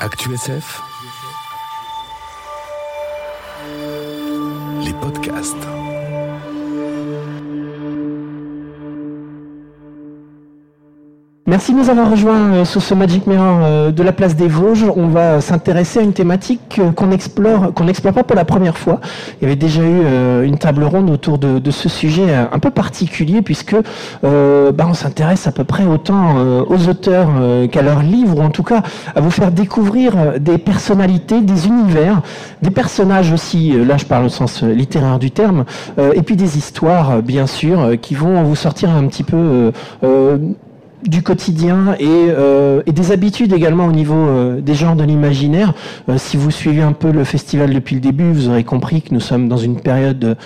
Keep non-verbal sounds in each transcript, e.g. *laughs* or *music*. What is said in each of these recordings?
ActuSF. Les podcasts. Merci de nous avoir rejoints euh, sur ce Magic Mirror euh, de la place des Vosges. On va s'intéresser à une thématique euh, qu'on explore, qu'on n'explore pas pour la première fois. Il y avait déjà eu une table ronde autour de, ce sujet un peu particulier puisque bah, on s'intéresse à peu près autant aux auteurs qu'à leurs livres, ou en tout cas à vous faire découvrir des personnalités, des univers, des personnages aussi. Là, je parle au sens littéraire du terme, et puis des histoires, bien sûr, qui vont vous sortir un petit peu du quotidien euh, et, des habitudes également au niveau euh, des genres de l'imaginaire. Euh, si vous suivez un peu le festival depuis le début, vous aurez compris que nous sommes dans une période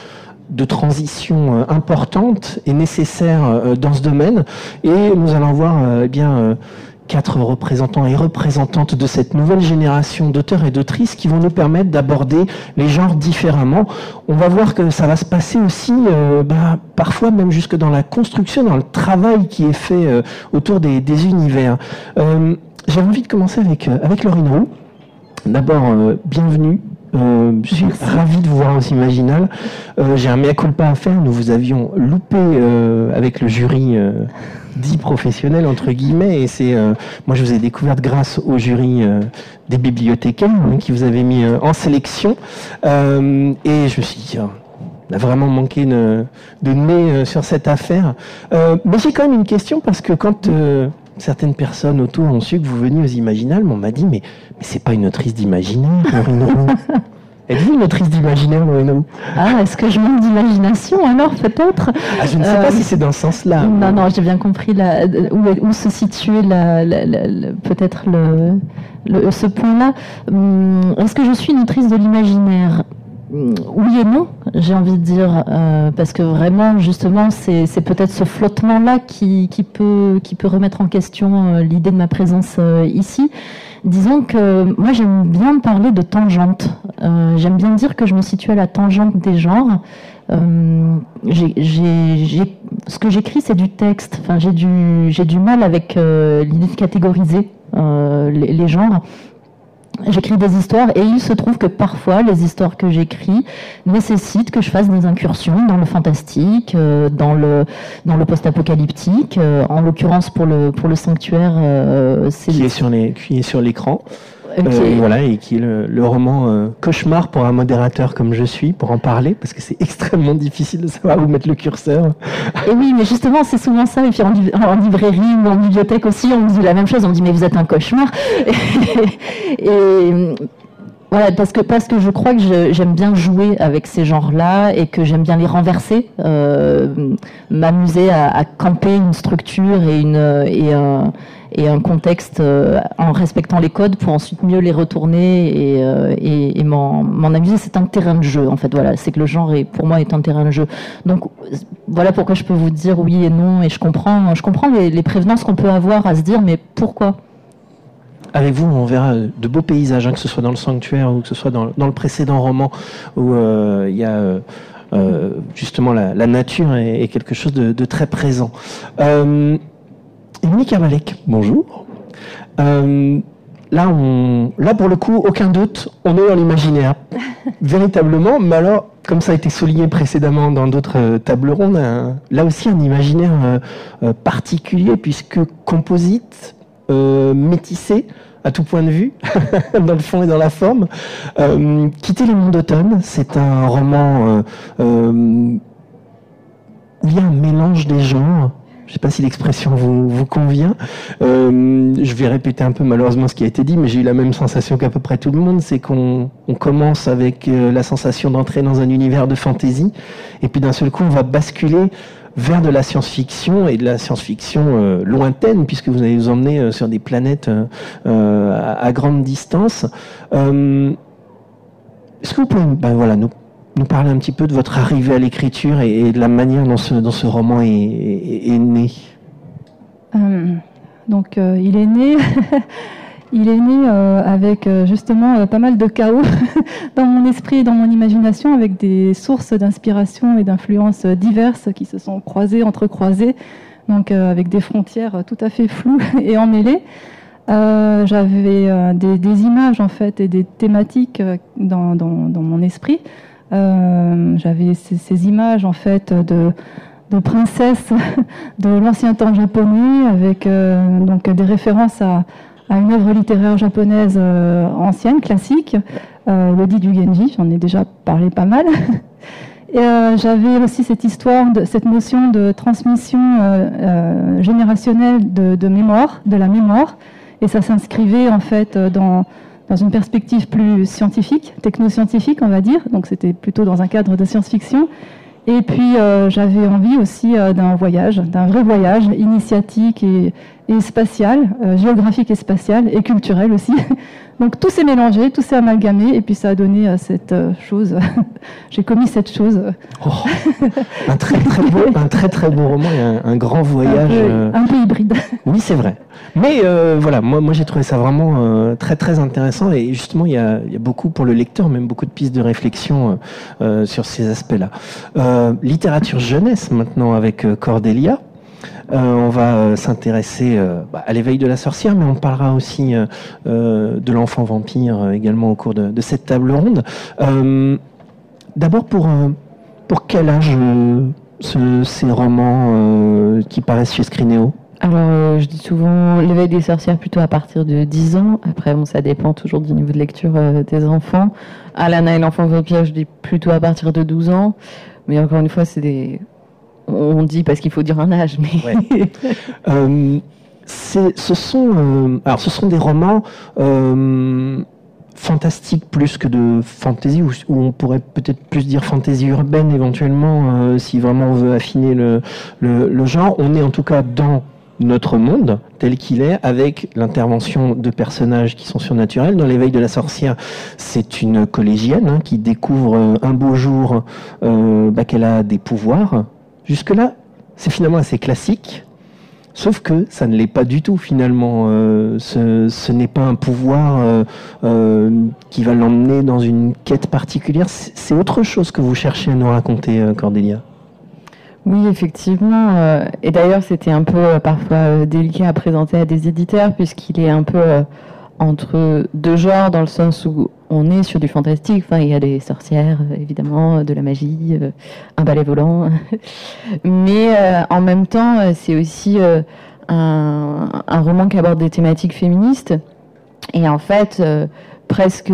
de, transition importante et nécessaire dans ce domaine. Et nous allons voir eh bien quatre représentants et représentantes de cette nouvelle génération d'auteurs et d'autrices qui vont nous permettre d'aborder les genres différemment. On va voir que ça va se passer aussi, euh, bah, parfois même jusque dans la construction, dans le travail qui est fait euh, autour des, univers. Euh, J'ai envie de commencer avec, avec Laurine Roux. D'abord, bienvenue je suis ravi de vous voir aux Imaginal. J'ai un mea culpa à faire. Nous vous avions loupé avec le jury dit professionnel entre guillemets et c'est euh, moi je vous ai découverte grâce au jury euh, des bibliothécaires hein, qui vous avez mis euh, en sélection et je me suis dit on a vraiment manqué de, de nez sur cette affaire mais j'ai quand même une question parce que quand certaines personnes autour ont su que vous veniez aux Imaginales on m'a dit mais, mais c'est pas une autrice d'imaginaire *laughs* Êtes-vous une autrice d'imaginaire, Moreno Ah, est-ce que je manque d'imagination alors peut-être? Ah, Je ne sais pas si c'est dans ce sens-là. Non, non, j'ai bien compris la, où, se situait peut-être le, ce point-là. Hum, est-ce que je suis une autrice de l'imaginaire? Oui et non, j'ai envie de dire, euh, parce que vraiment, justement, c'est peut-être ce flottement-là qui, peut, remettre en question euh, l'idée de ma présence euh, ici. Disons que moi j'aime bien parler de tangente. J'aime bien dire que je me situe à la tangente des genres. Ce que j'écris, c'est du texte. J'ai du, mal avec l'idée de catégoriser les, genres. J'écris des histoires et il se trouve que parfois les histoires que j'écris nécessitent que je fasse des incursions dans le fantastique, euh, dans le dans le post-apocalyptique. Euh, en l'occurrence pour le pour le sanctuaire, euh, c'est qui est sur les qui est sur l'écran. Euh, voilà, et qui est le, roman euh, cauchemar pour un modérateur comme je suis, pour en parler, parce que c'est *laughs* extrêmement difficile de savoir où mettre le curseur. Et oui, mais justement, c'est souvent ça. Et puis en, librairie ou en bibliothèque aussi, on me dit la même chose. On me dit, mais vous êtes un cauchemar. *laughs* et, voilà, parce que, parce que je crois que j'aime bien jouer avec ces genres-là et que j'aime bien les renverser, euh, m'amuser à, camper une structure et, une, et un et un contexte euh, en respectant les codes pour ensuite mieux les retourner et, euh, et, et m'en amuser. C'est un terrain de jeu, en fait. Voilà, c'est que le genre, est, pour moi, est un terrain de jeu. Donc, voilà pourquoi je peux vous dire oui et non. Et je comprends, je comprends les, prévenances qu'on peut avoir à se dire, mais pourquoi? Avec vous, on verra de beaux paysages, hein, que ce soit dans le sanctuaire ou que ce soit dans, le précédent roman où euh, il y a justement la, nature est, quelque chose de très présent. Euh, Amalek, bonjour. Euh, là, on, là, pour le coup, aucun doute, on est dans l'imaginaire. *laughs* Véritablement, mais alors, comme ça a été souligné précédemment dans d'autres euh, tables rondes, là aussi un imaginaire euh, particulier, puisque composite, métissé, à tout point de vue, *laughs* dans le fond et dans la forme. Quitter les mondes d'automne, c'est un roman où il y a un mélange des genres, sais pas si l'expression vous, vous convient. Euh, je vais répéter un peu malheureusement ce qui a été dit, mais j'ai eu la même sensation qu'à peu près tout le monde, c'est qu'on on commence avec euh, la sensation d'entrer dans un univers de fantaisie, et puis d'un seul coup on va basculer vers de la science-fiction et de la science-fiction euh, lointaine, puisque vous allez nous emmener sur des planètes à, à, grande distance. Est-ce que vous pouvez ben voilà, nous nous parler un petit peu de votre arrivée à l'écriture et, de la manière dont ce, roman est, né euh, Donc, euh, il est né. *laughs* il est né euh, avec justement pas mal de chaos *laughs* dans mon esprit et dans mon imagination, avec des sources d'inspiration et d'influences diverses qui se sont croisées, entrecroisées, donc avec des frontières tout à fait floues *laughs* et emmêlées. J'avais des, images en fait et des thématiques dans, mon esprit. J'avais ces, images en fait de, de princesses *laughs* de l'ancien temps japonais avec donc des références à, une œuvre littéraire japonaise euh, ancienne, classique, euh, le du Genji, j'en ai déjà parlé pas mal. *laughs* Et euh, j'avais aussi cette histoire, de, cette notion de transmission euh, générationnelle de, mémoire, de la mémoire, et ça s'inscrivait en fait dans, dans une perspective plus scientifique, technoscientifique, on va dire. Donc c'était plutôt dans un cadre de science-fiction. Et puis j'avais envie aussi d'un voyage, d'un vrai voyage initiatique et, et spatial, euh, géographique et spatial, et culturel aussi. *laughs* Donc tout s'est mélangé, tout s'est amalgamé, et puis ça a donné euh, cette euh, chose. *laughs* J'ai commis cette chose. Oh, un, très, très beau, *laughs* un très très beau roman et un, grand voyage. Un peu, hybride. Oui, c'est vrai. Mais voilà, moi, moi j'ai trouvé ça vraiment très très intéressant, et justement il y, a, il y, a, beaucoup pour le lecteur, même beaucoup de pistes de réflexion sur ces aspects-là. littérature jeunesse maintenant avec Cordélia. Euh, on va euh, s'intéresser euh, bah, à l'éveil de la sorcière, mais on parlera aussi de l'enfant vampire également au cours de, cette table ronde. D'abord, pour, pour quel âge ces romans qui paraissent chez Scrinéo alors, je dis souvent l'éveil des sorcières plutôt à partir de 10 ans. Après, bon, ça dépend toujours du niveau de lecture des enfants. Alana et l'enfant vampire, je dis plutôt à partir de 12 ans. Mais encore une fois, c'est des on dit parce qu'il faut dire un âge, mais. *laughs* Euh, ce sont, euh, alors ce sont des romans euh, fantastiques plus que de fantasy, ou on pourrait peut-être plus dire fantasy urbaine éventuellement, si vraiment on veut affiner le, le, genre. On est en tout cas dans notre monde tel qu'il est, avec l'intervention de personnages qui sont surnaturels. Dans l'éveil de la sorcière, c'est une collégienne hein, qui découvre un beau jour bah, qu'elle a des pouvoirs Jusque-là, c'est finalement assez classique, sauf que ça ne l'est pas du tout finalement. Euh, ce, n'est pas un pouvoir euh, euh, qui va l'emmener dans une quête particulière, c'est autre chose que vous cherchez à nous raconter, Cordélia. Oui, effectivement. et d'ailleurs, c'était un peu parfois délicat à présenter à des éditeurs, puisqu'il est un peu entre deux genres, dans le sens où on est sur du fantastique. Enfin, il y a des sorcières, évidemment, de la magie, euh, un balai volant. *laughs* Mais euh, en même temps, euh, c'est aussi un, roman qui aborde des thématiques féministes. Et en fait, presque,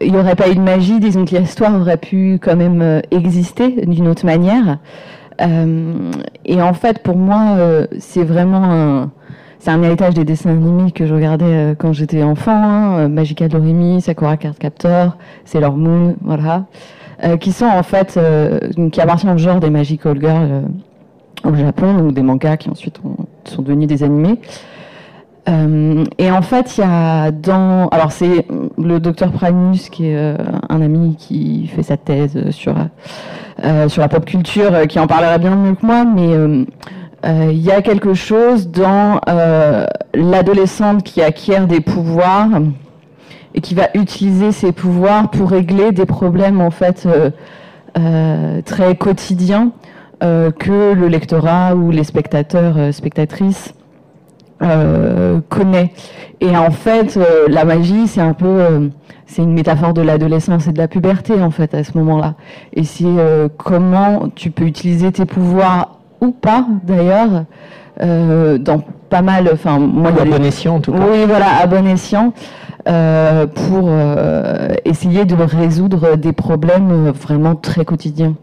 il n'y aurait pas eu de magie. Disons que l'histoire aurait pu quand même exister d'une autre manière. et en fait, pour moi, c'est vraiment un c'est un héritage des dessins animés que je regardais euh, quand j'étais enfant, hein, euh, Magica Doremi, Sakura Card Captor, Sailor Moon, voilà, euh, qui sont en fait, qui appartiennent au genre des Magical Girls au Japon, ou des mangas qui ensuite sont devenus des animés. et en fait, il y a dans. Alors, c'est le docteur Primus, qui est un ami qui fait sa thèse sur, sur la pop culture, qui en parlerait bien mieux que moi, mais euh, il y a quelque chose dans euh, l'adolescente qui acquiert des pouvoirs et qui va utiliser ces pouvoirs pour régler des problèmes en fait euh, très quotidiens que le lectorat ou les spectateurs, spectatrices connaît. Et en fait, la magie, c'est un peu, c'est une métaphore de l'adolescence et de la puberté en fait à ce moment-là. Et c'est comment tu peux utiliser tes pouvoirs ou pas d'ailleurs, euh, dans pas mal, enfin moi à bon escient en tout cas. Oui voilà, à bon escient. Euh, pour euh, essayer de résoudre des problèmes vraiment très quotidiens.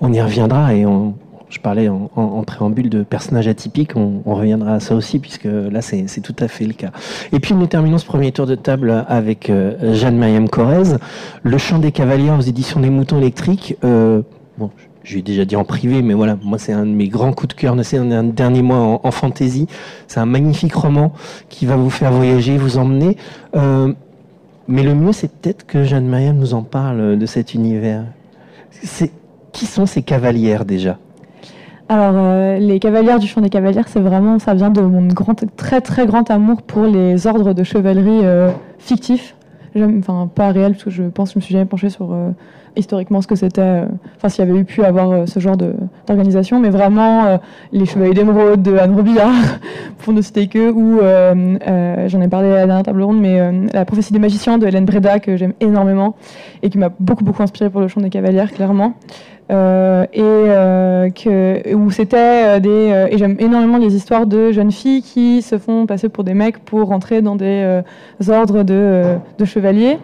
On y reviendra et on, je parlais en, préambule de personnages atypiques, on, reviendra à ça aussi, puisque là, c'est tout à fait le cas. Et puis, nous terminons ce premier tour de table avec Jeanne-Mariam Corrèze, Le chant des cavaliers aux éditions des moutons électriques. bon, je ai déjà dit en privé, mais voilà, moi c'est un de mes grands coups de cœur c'est un, dernier mois en, en fantaisie. C'est un magnifique roman qui va vous faire voyager, vous emmener. Euh, mais le mieux, c'est peut-être que Jeanne Maria nous en parle de cet univers. Qui sont ces cavalières déjà? Alors, euh, les cavalières du chant des cavalières, c'est vraiment, ça vient de mon grand, très très grand amour pour les ordres de chevalerie euh, fictifs. Enfin, pas réels, parce que je pense que je me suis jamais penchée sur historiquement ce que c'était, enfin s'il y avait eu pu avoir ce genre d'organisation, mais vraiment les Chevaliers d'émeraude de Anne Robillard, *laughs* pour ne citer que, ou j'en ai parlé à la dernière table ronde, mais la prophétie des magiciens de Hélène Breda que j'aime énormément et qui m'a beaucoup beaucoup inspiré pour le chant des cavalières, clairement. Euh, et euh, où c'était euh, des et j'aime énormément les histoires de jeunes filles qui se font passer pour des mecs pour rentrer dans des ordres de chevaliers.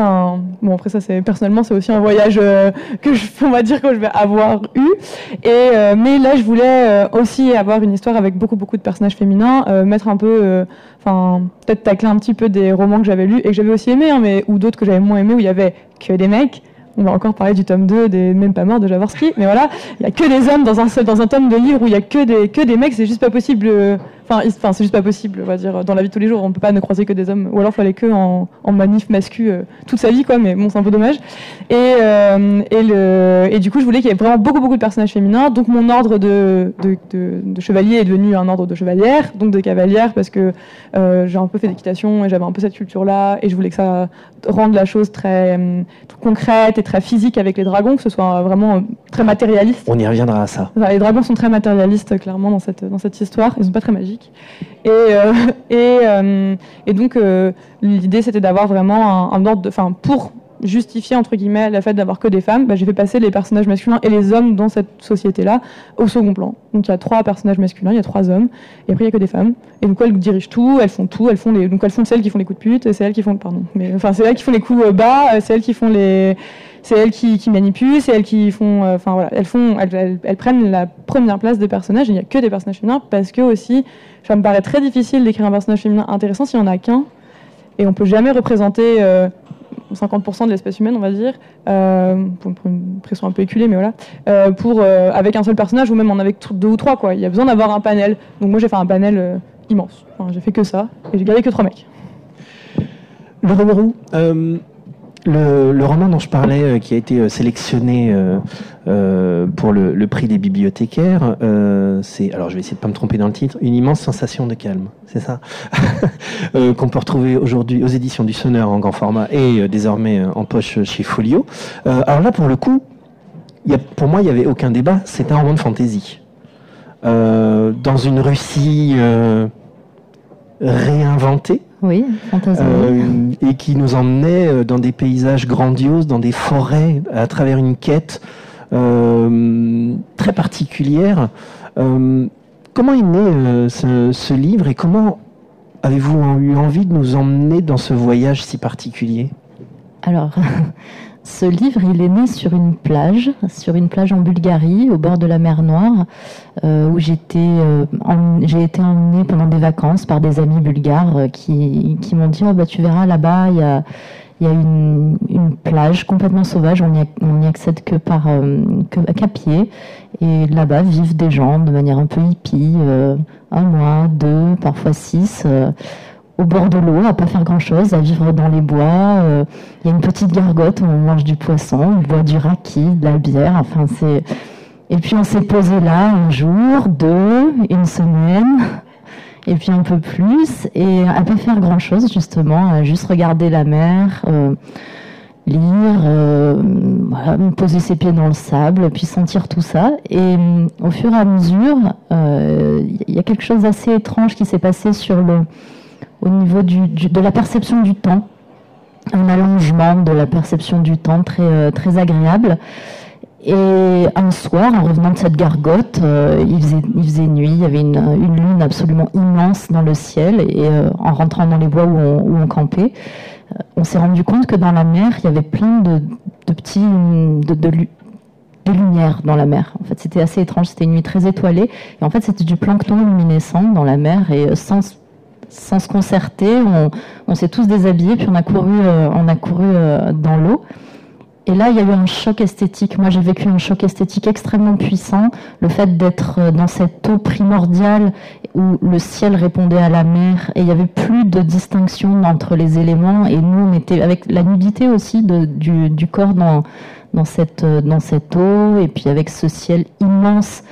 Bon après ça c'est personnellement c'est aussi un voyage que je, on va dire que je vais avoir eu. Et mais là je voulais aussi avoir une histoire avec beaucoup beaucoup de personnages féminins, mettre un peu, enfin peut-être tacler un petit peu des romans que j'avais lus et que j'avais aussi aimé, hein, mais ou d'autres que j'avais moins aimé où il y avait que des mecs on va encore parler du tome 2 des Même pas morts de Jaworski, mais voilà, il n'y a que des hommes dans un, dans un tome de livre où il n'y a que des, que des mecs, c'est juste pas possible. Euh, enfin, c'est juste pas possible, on va dire, dans la vie de tous les jours. On peut pas ne croiser que des hommes, ou alors il fallait que en, en manif mascu euh, toute sa vie, quoi. Mais bon, c'est un peu dommage. Et, euh, et, le, et du coup, je voulais qu'il y ait vraiment beaucoup, beaucoup de personnages féminins. Donc mon ordre de, de, de, chevalier est devenu un ordre de chevalière, donc de cavalière, parce que euh, j'ai un peu fait d'équitation et j'avais un peu cette culture-là, et je voulais que ça rende la chose très, très, concrète et très physique avec les dragons, que ce soit vraiment très matérialiste. On y reviendra à ça. Les dragons sont très matérialistes, clairement, dans cette, dans cette histoire. Ils sont pas très magiques. Et, euh, euh, et, donc, euh, l'idée, c'était d'avoir vraiment un, ordre, enfin, pour justifier entre guillemets le fait d'avoir que des femmes, bah, j'ai fait passer les personnages masculins et les hommes dans cette société-là au second plan. Donc il y a trois personnages masculins, il y a trois hommes, et après il y a que des femmes. Et donc elles dirigent tout, elles font tout, elles font les, donc elles font celles qui font les coups de pute, c'est elles qui font, pardon, mais enfin c'est elles qui font les coups bas, c'est elles qui font les, c'est elles qui, qui, manipulent, c'est elles qui font, enfin voilà, elles font, elles, elles, prennent la première place des personnages. Il n'y a que des personnages féminins parce que aussi ça me paraît très difficile d'écrire un personnage féminin intéressant s'il n'y en a qu'un. Et on peut jamais représenter 50% euh, de l'espèce humaine, on va dire, euh, pour, une pression un peu éculée, mais voilà, euh, pour, avec un seul personnage ou même en avec deux ou trois. Quoi. Il y a besoin d'avoir un panel. Donc moi j'ai fait un panel immense. J'ai fait que ça et j'ai gardé que trois mecs. Laurent le, roman dont je parlais, euh, qui a été euh, sélectionné euh, pour le, prix des bibliothécaires, c'est, alors je vais essayer de pas me tromper dans le titre, Une immense sensation de calme, c'est ça *laughs* Qu'on peut retrouver aujourd'hui aux éditions du Sonneur en grand format et désormais en poche chez Folio. alors là, pour le coup, pour moi, il n'y avait aucun débat, c'est un roman de fantaisie. dans une Russie réinventée, oui, euh, et qui nous emmenait euh, dans des paysages grandioses, dans des forêts, à travers une quête euh, très particulière. comment est né ce, ce, livre et comment avez-vous eu envie de nous emmener dans ce voyage si particulier? Alors, *laughs* Ce livre, il est né sur une plage, sur une plage en Bulgarie, au bord de la mer Noire, euh, où euh, j'ai été emmenée pendant des vacances par des amis bulgares euh, qui, m'ont dit oh, bah, Tu verras là-bas, il y a, une, plage complètement sauvage, on n'y accède que par qu'à pied. Et là-bas vivent des gens de manière un peu hippie, un mois, deux, parfois six au bord de l'eau, à pas faire grand-chose, à vivre dans les bois. Euh, il y a une petite gargote où on mange du poisson, on boit du raki, de la bière. Enfin, c'est. Et puis on s'est posé là un jour, deux, une semaine, et puis un peu plus, et à pas faire grand-chose justement, à juste regarder la mer. Euh, lire, euh, poser ses pieds dans le sable, puis sentir tout ça. Et au fur et à mesure, il y a quelque chose d'assez étrange qui s'est passé sur le, au niveau de la perception du temps, un allongement de la perception du temps très, euh, très agréable. Et un soir, en revenant de cette gargote, euh, il, faisait, nuit, il y avait une, une, lune absolument immense dans le ciel, et euh, en rentrant dans les bois où on, campait, on s'est rendu compte que dans la mer, il y avait plein de, de petits de lumières dans la mer. En fait, c'était assez étrange. C'était une nuit très étoilée, et en fait, c'était du plancton luminescent dans la mer, et sans sans se concerter. On, s'est tous déshabillés, puis on a couru, euh, on a couru euh, dans l'eau. Et là, il y a eu un choc esthétique. Moi, j'ai vécu un choc esthétique extrêmement puissant. Le fait d'être euh, dans cette eau primordiale où le ciel répondait à la mer et il n'y avait plus de distinction entre les éléments. Et nous, on était avec la nudité aussi du, corps dans, cette eau et puis avec ce ciel immense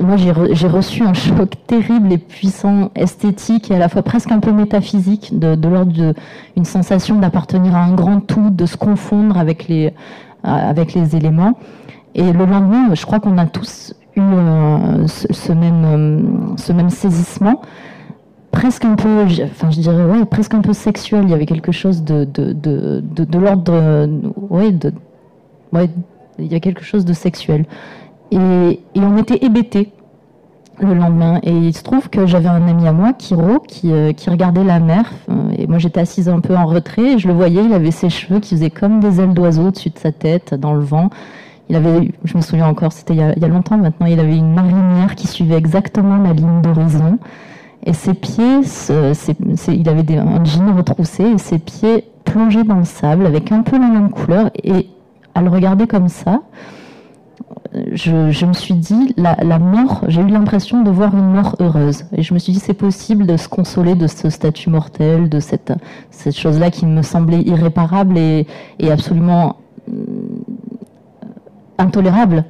moi, j'ai reçu un choc terrible et puissant, esthétique et à la fois presque un peu métaphysique, de, l'ordre d'une sensation d'appartenir à un grand tout, de se confondre avec les, avec les éléments. Et le lendemain, je crois qu'on a tous eu ce, même, ce même saisissement presque un peu, enfin je dirais ouais, presque un peu sexuel. Il y avait quelque chose de l'ordre, il y a quelque chose de sexuel. Et, on était hébétés le lendemain. Et il se trouve que j'avais un ami à moi, Kiro, qui, euh, qui regardait la mer. Et moi, j'étais assise un peu en retrait. Et je le voyais, il avait ses cheveux qui faisaient comme des ailes d'oiseau au-dessus de sa tête, dans le vent. Il avait, je me souviens encore, c'était il, il, y a longtemps maintenant, il avait une marinière qui suivait exactement la ligne d'horizon. Et ses pieds, il avait des, un jean retroussé et ses pieds plongés dans le sable avec un peu la même couleur. Et à le regarder comme ça, je, me suis dit, la, mort, j'ai eu l'impression de voir une mort heureuse. Et je me suis dit, c'est possible de se consoler de ce statut mortel, de cette, chose-là qui me semblait irréparable et, absolument euh, intolérable.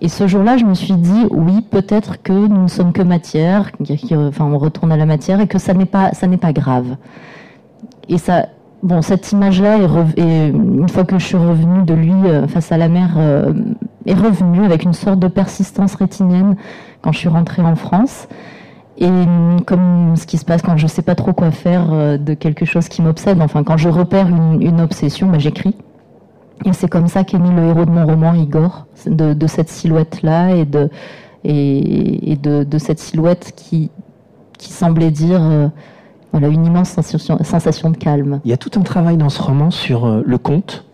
Et ce jour-là, je me suis dit, oui, peut-être que nous ne sommes que matière, enfin, on retourne à la matière et que ça n'est pas, grave. Et ça, bon, cette image-là, une fois que je suis revenue de lui euh, face à la mer, euh, est revenue avec une sorte de persistance rétinienne quand je suis rentrée en France. Et comme ce qui se passe quand je ne sais pas trop quoi faire euh, de quelque chose qui m'obsède, enfin quand je repère une, obsession, bah, j'écris. Et c'est comme ça qu'est né le héros de mon roman, Igor, de, cette silhouette-là et de, et, de, cette silhouette qui, qui semblait dire euh, voilà, une immense sensation, sensation, de calme. Il y a tout un travail dans ce roman sur euh, le conte,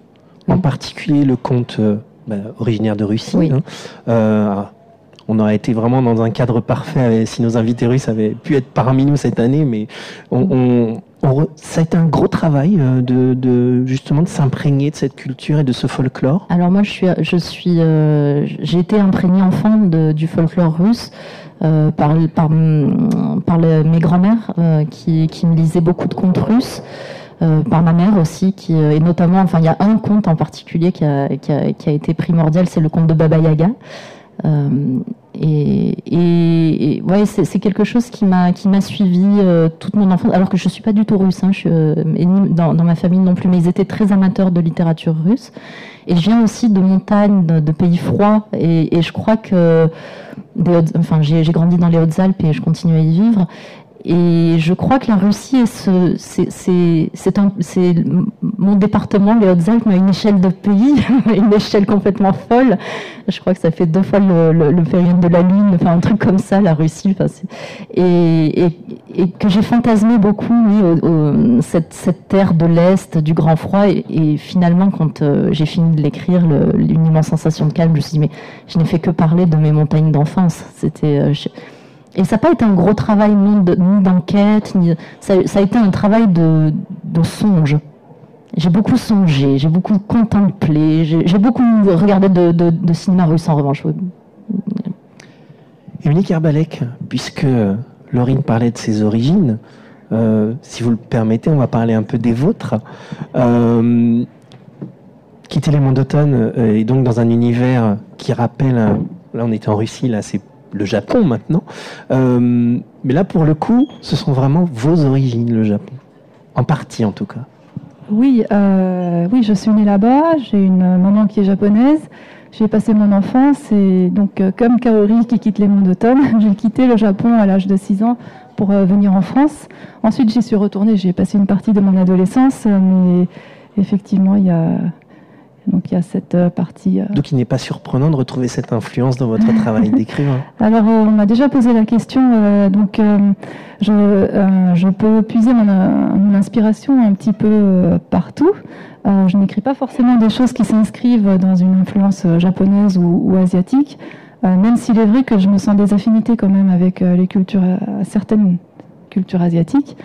en particulier le conte bah, originaire de Russie. Hein. on aurait été vraiment dans un cadre parfait si nos invités russes avaient pu être parmi nous cette année, mais on, ça a été un gros travail euh, de, justement de s'imprégner de cette culture et de ce folklore. Alors moi, je suis, je suis, euh, j'ai été imprégnée enfant du folklore russe euh, par, par, par mes grands-mères qui, qui, me lisaient beaucoup de contes russes. Par ma mère aussi, qui, et notamment, enfin, il y a un conte en particulier qui a, qui a, été primordial, c'est le conte de Baba Yaga. Et, ouais, c'est quelque chose qui m'a qui m'a suivi euh, toute mon enfance. Alors que je suis pas du tout russe, hein, je suis, euh, dans, dans, ma famille non plus, mais ils étaient très amateurs de littérature russe. Et je viens aussi de montagnes, de, pays froids, et, je crois que, enfin, j'ai grandi dans les Hautes-Alpes et je continue à y vivre. Et je crois que la Russie, c'est mon département, les Hautes-Alpes, à une échelle de pays, *laughs* une échelle complètement folle. Je crois que ça fait deux fois le, le, période de la Lune, enfin un truc comme ça, la Russie. et, et, et, que j'ai fantasmé beaucoup, oui, cette, cette, terre de l'Est, du grand froid. Et, finalement, quand euh, j'ai fini de l'écrire, une immense sensation de calme, je me suis dit, mais je n'ai fait que parler de mes montagnes d'enfance. C'était... Euh, et ça n'a pas été un gros travail ni d'enquête, ça, a été un travail de, songe. J'ai beaucoup songé, j'ai beaucoup contemplé, j'ai beaucoup regardé de, de, cinéma russe en revanche. Émilie Kerbalek, puisque Laurine parlait de ses origines, euh, si vous le permettez, on va parler un peu des vôtres. Euh, quitter les monts d'automne euh, et donc dans un univers qui rappelle, là on était en Russie, là c'est le Japon maintenant. Euh, mais là, pour le coup, ce sont vraiment vos origines, le Japon. En partie, en tout cas. Oui, euh, oui, je suis née là-bas. J'ai une maman qui est japonaise. J'ai passé mon enfance et donc, euh, comme Kaori qui quitte les monts d'automne, *laughs* j'ai quitté le Japon à l'âge de 6 ans pour venir en France. Ensuite, j'y suis retournée. J'ai passé une partie de mon adolescence, mais effectivement, il y a donc il y a cette euh, partie. Euh, Donc il n'est pas surprenant de retrouver cette influence dans votre *laughs* travail d'écrivain. Alors euh, on m'a déjà posé la question. donc je, je, peux puiser mon, mon, inspiration un petit peu partout. je n'écris pas forcément des choses qui s'inscrivent dans une influence japonaise ou, ou asiatique, même s'il est vrai que je me sens des affinités quand même avec les cultures, certaines cultures asiatiques.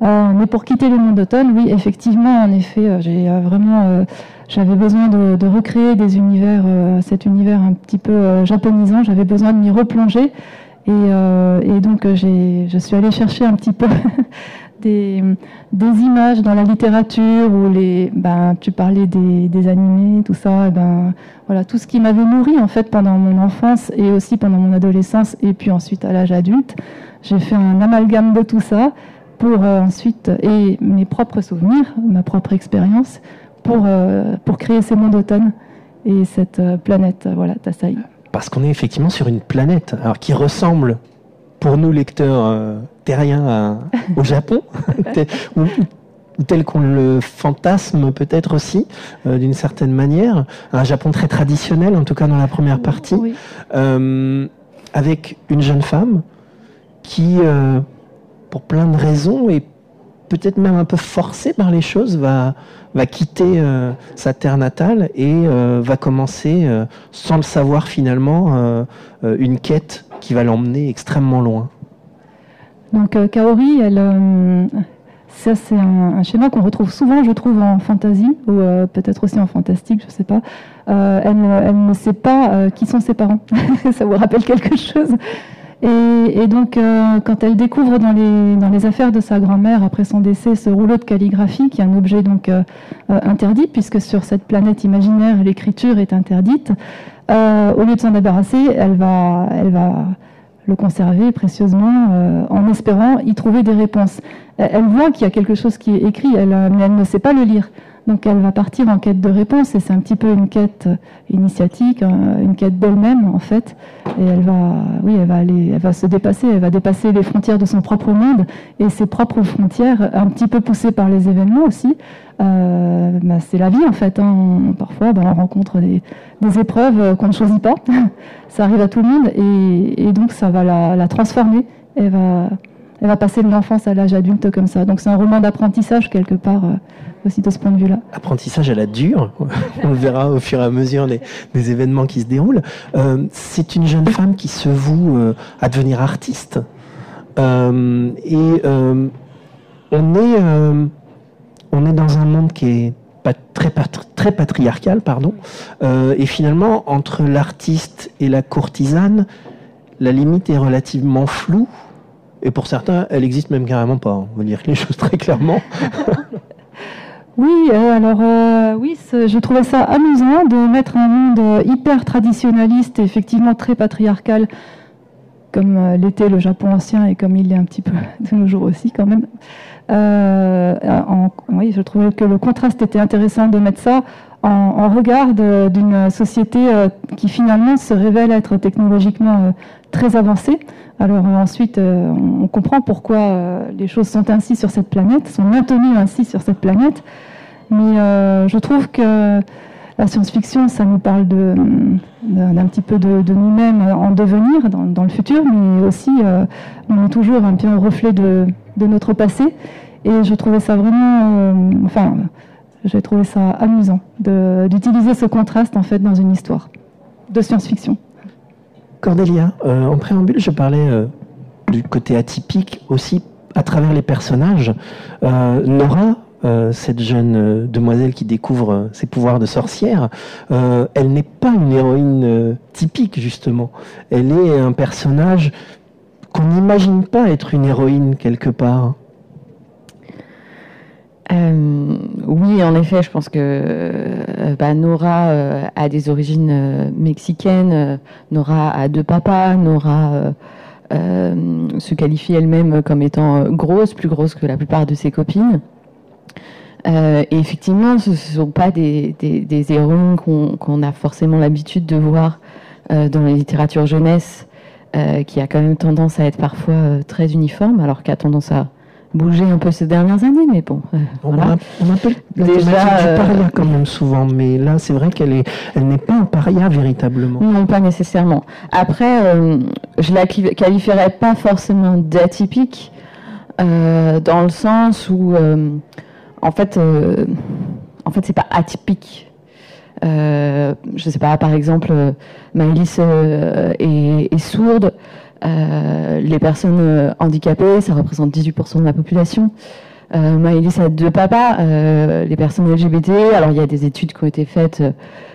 Mais pour quitter le monde d'automne, oui, effectivement, en effet, j'ai vraiment j'avais besoin de, recréer euh, cet univers un petit peu euh, japonisant. J'avais besoin de m'y replonger. Et, euh, donc, je suis allée chercher un petit peu *laughs* des, images dans la littérature ou les, ben, tu parlais des, animés, tout ça. ben, voilà, tout ce qui m'avait nourri en fait pendant mon enfance et aussi pendant mon adolescence et puis ensuite à l'âge adulte. J'ai fait un amalgame de tout ça pour ensuite et mes propres souvenirs, ma propre expérience pour, euh, pour créer ces mondes d'automne. et cette planète, voilà, Tassaï. Parce qu'on est effectivement sur une planète, alors qui ressemble pour nous lecteurs terriens au *laughs* Japon, *laughs* tel qu'on le fantasme peut-être aussi, euh, d'une certaine manière. Un Japon très traditionnel, en tout cas dans la première partie, euh, avec une jeune femme qui, euh, pour plein de raisons, et peut-être même un peu forcée par les choses, va, va quitter sa terre natale et va commencer, sans le savoir finalement, une quête qui va l'emmener extrêmement loin. Donc Kaori, elle, ça, c'est un, schéma qu'on retrouve souvent, je trouve, en fantasy, ou euh, peut-être aussi en fantastique, je ne sais pas. Euh, elle, ne sait pas euh, qui sont ses parents. *laughs* ça vous rappelle quelque chose? Et, donc, quand elle découvre dans les, dans les affaires de sa grand-mère, après son décès, ce rouleau de calligraphie, qui est un objet donc interdit, puisque sur cette planète imaginaire, l'écriture est interdite, au lieu de s'en débarrasser, elle va, elle va le conserver précieusement euh, en espérant y trouver des réponses. Elle, voit qu'il y a quelque chose qui est écrit, euh, mais elle ne sait pas le lire. Donc elle va partir en quête de réponses et c'est un petit peu une quête initiatique, une quête d'elle-même en fait. Et elle va, oui, elle va aller, elle va se dépasser, elle va dépasser les frontières de son propre monde et ses propres frontières, un petit peu poussées par les événements aussi. Euh, bah, c'est la vie en fait. Hein. Parfois, bah, on rencontre des, épreuves qu'on ne choisit pas. *laughs* ça arrive à tout le monde et, donc ça va la, transformer. Elle va, elle va passer de l'enfance à l'âge adulte comme ça. Donc c'est un roman d'apprentissage quelque part euh, aussi de ce point de vue-là. Apprentissage à la dure. *laughs* on le verra au fur et à mesure des, événements qui se déroulent. Euh, c'est une jeune femme qui se voue à devenir artiste et on est dans un monde qui est très, très patriarcal, pardon, euh, et finalement, entre l'artiste et la courtisane, la limite est relativement floue, et pour certains, elle existe même carrément pas, on va dire les choses très clairement. *laughs* Oui, euh, alors euh, oui, je trouvais ça amusant de mettre un monde hyper traditionnaliste, effectivement très patriarcal, comme l'était le Japon ancien et comme il est un petit peu *laughs* de nos jours aussi quand même. Euh, oui, je trouvais que le contraste était intéressant de mettre ça en, regard d'une société euh, qui finalement se révèle être technologiquement euh, très avancée. Alors ensuite, on comprend pourquoi les choses sont ainsi sur cette planète, sont maintenues ainsi sur cette planète. Mais je trouve que la science-fiction, ça nous parle d'un petit peu de, nous-mêmes en devenir, dans, le futur, mais aussi on est toujours un peu un reflet de, notre passé. Et je trouvais ça vraiment, euh, enfin, j'ai trouvé ça amusant d'utiliser ce contraste en fait dans une histoire de science-fiction. Cordelia, euh, en préambule, je parlais euh, du côté atypique aussi à travers les personnages. Nora, cette jeune demoiselle qui découvre ses pouvoirs de sorcière, elle n'est pas une héroïne typique justement. Elle est un personnage qu'on n'imagine pas être une héroïne quelque part. Euh, oui, en effet, je pense que euh, bah, Nora euh, a des origines mexicaines. Nora a deux papas. Nora se qualifie elle-même comme étant grosse, plus grosse que la plupart de ses copines. et effectivement, ce ne sont pas des, héroïnes qu'on a forcément l'habitude de voir dans la littérature jeunesse euh, qui a quand même tendance à être parfois euh, très uniforme, alors a tendance à bouger un peu ces dernières années, mais bon. Euh, on, on, appelle déjà du paria quand même souvent, mais là c'est vrai qu'elle est, elle n'est pas un paria véritablement. Non, pas nécessairement. Après, je la qualifierais pas forcément d'atypique, dans le sens où, en fait, en fait, c'est pas atypique. Euh, je ne sais pas, par exemple, euh, Maëlys euh, est, sourde. Les personnes handicapées, ça représente 18% de la population. Euh, a deux papas, les personnes LGBT. Alors il y a des études qui ont été faites,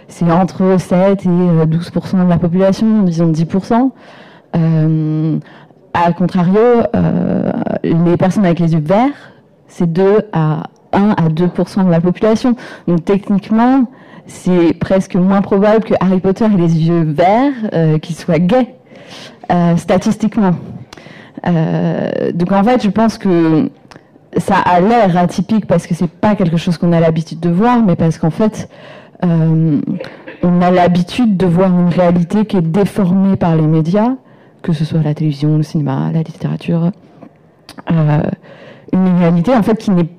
c'est entre 7 et 12% de la population, disons 10%. à contrario, les personnes avec les yeux verts, c'est 2 à 1 à 2% de la population. Donc techniquement, c'est presque moins probable que Harry Potter ait les yeux verts euh, qu'il soit gay, euh, statistiquement. Euh, donc en fait, je pense que ça a l'air atypique parce que c'est pas quelque chose qu'on a l'habitude de voir, mais parce qu'en fait, on a l'habitude de voir une réalité qui est déformée par les médias, que ce soit la télévision, le cinéma, la littérature. Euh, une réalité en fait qui n'est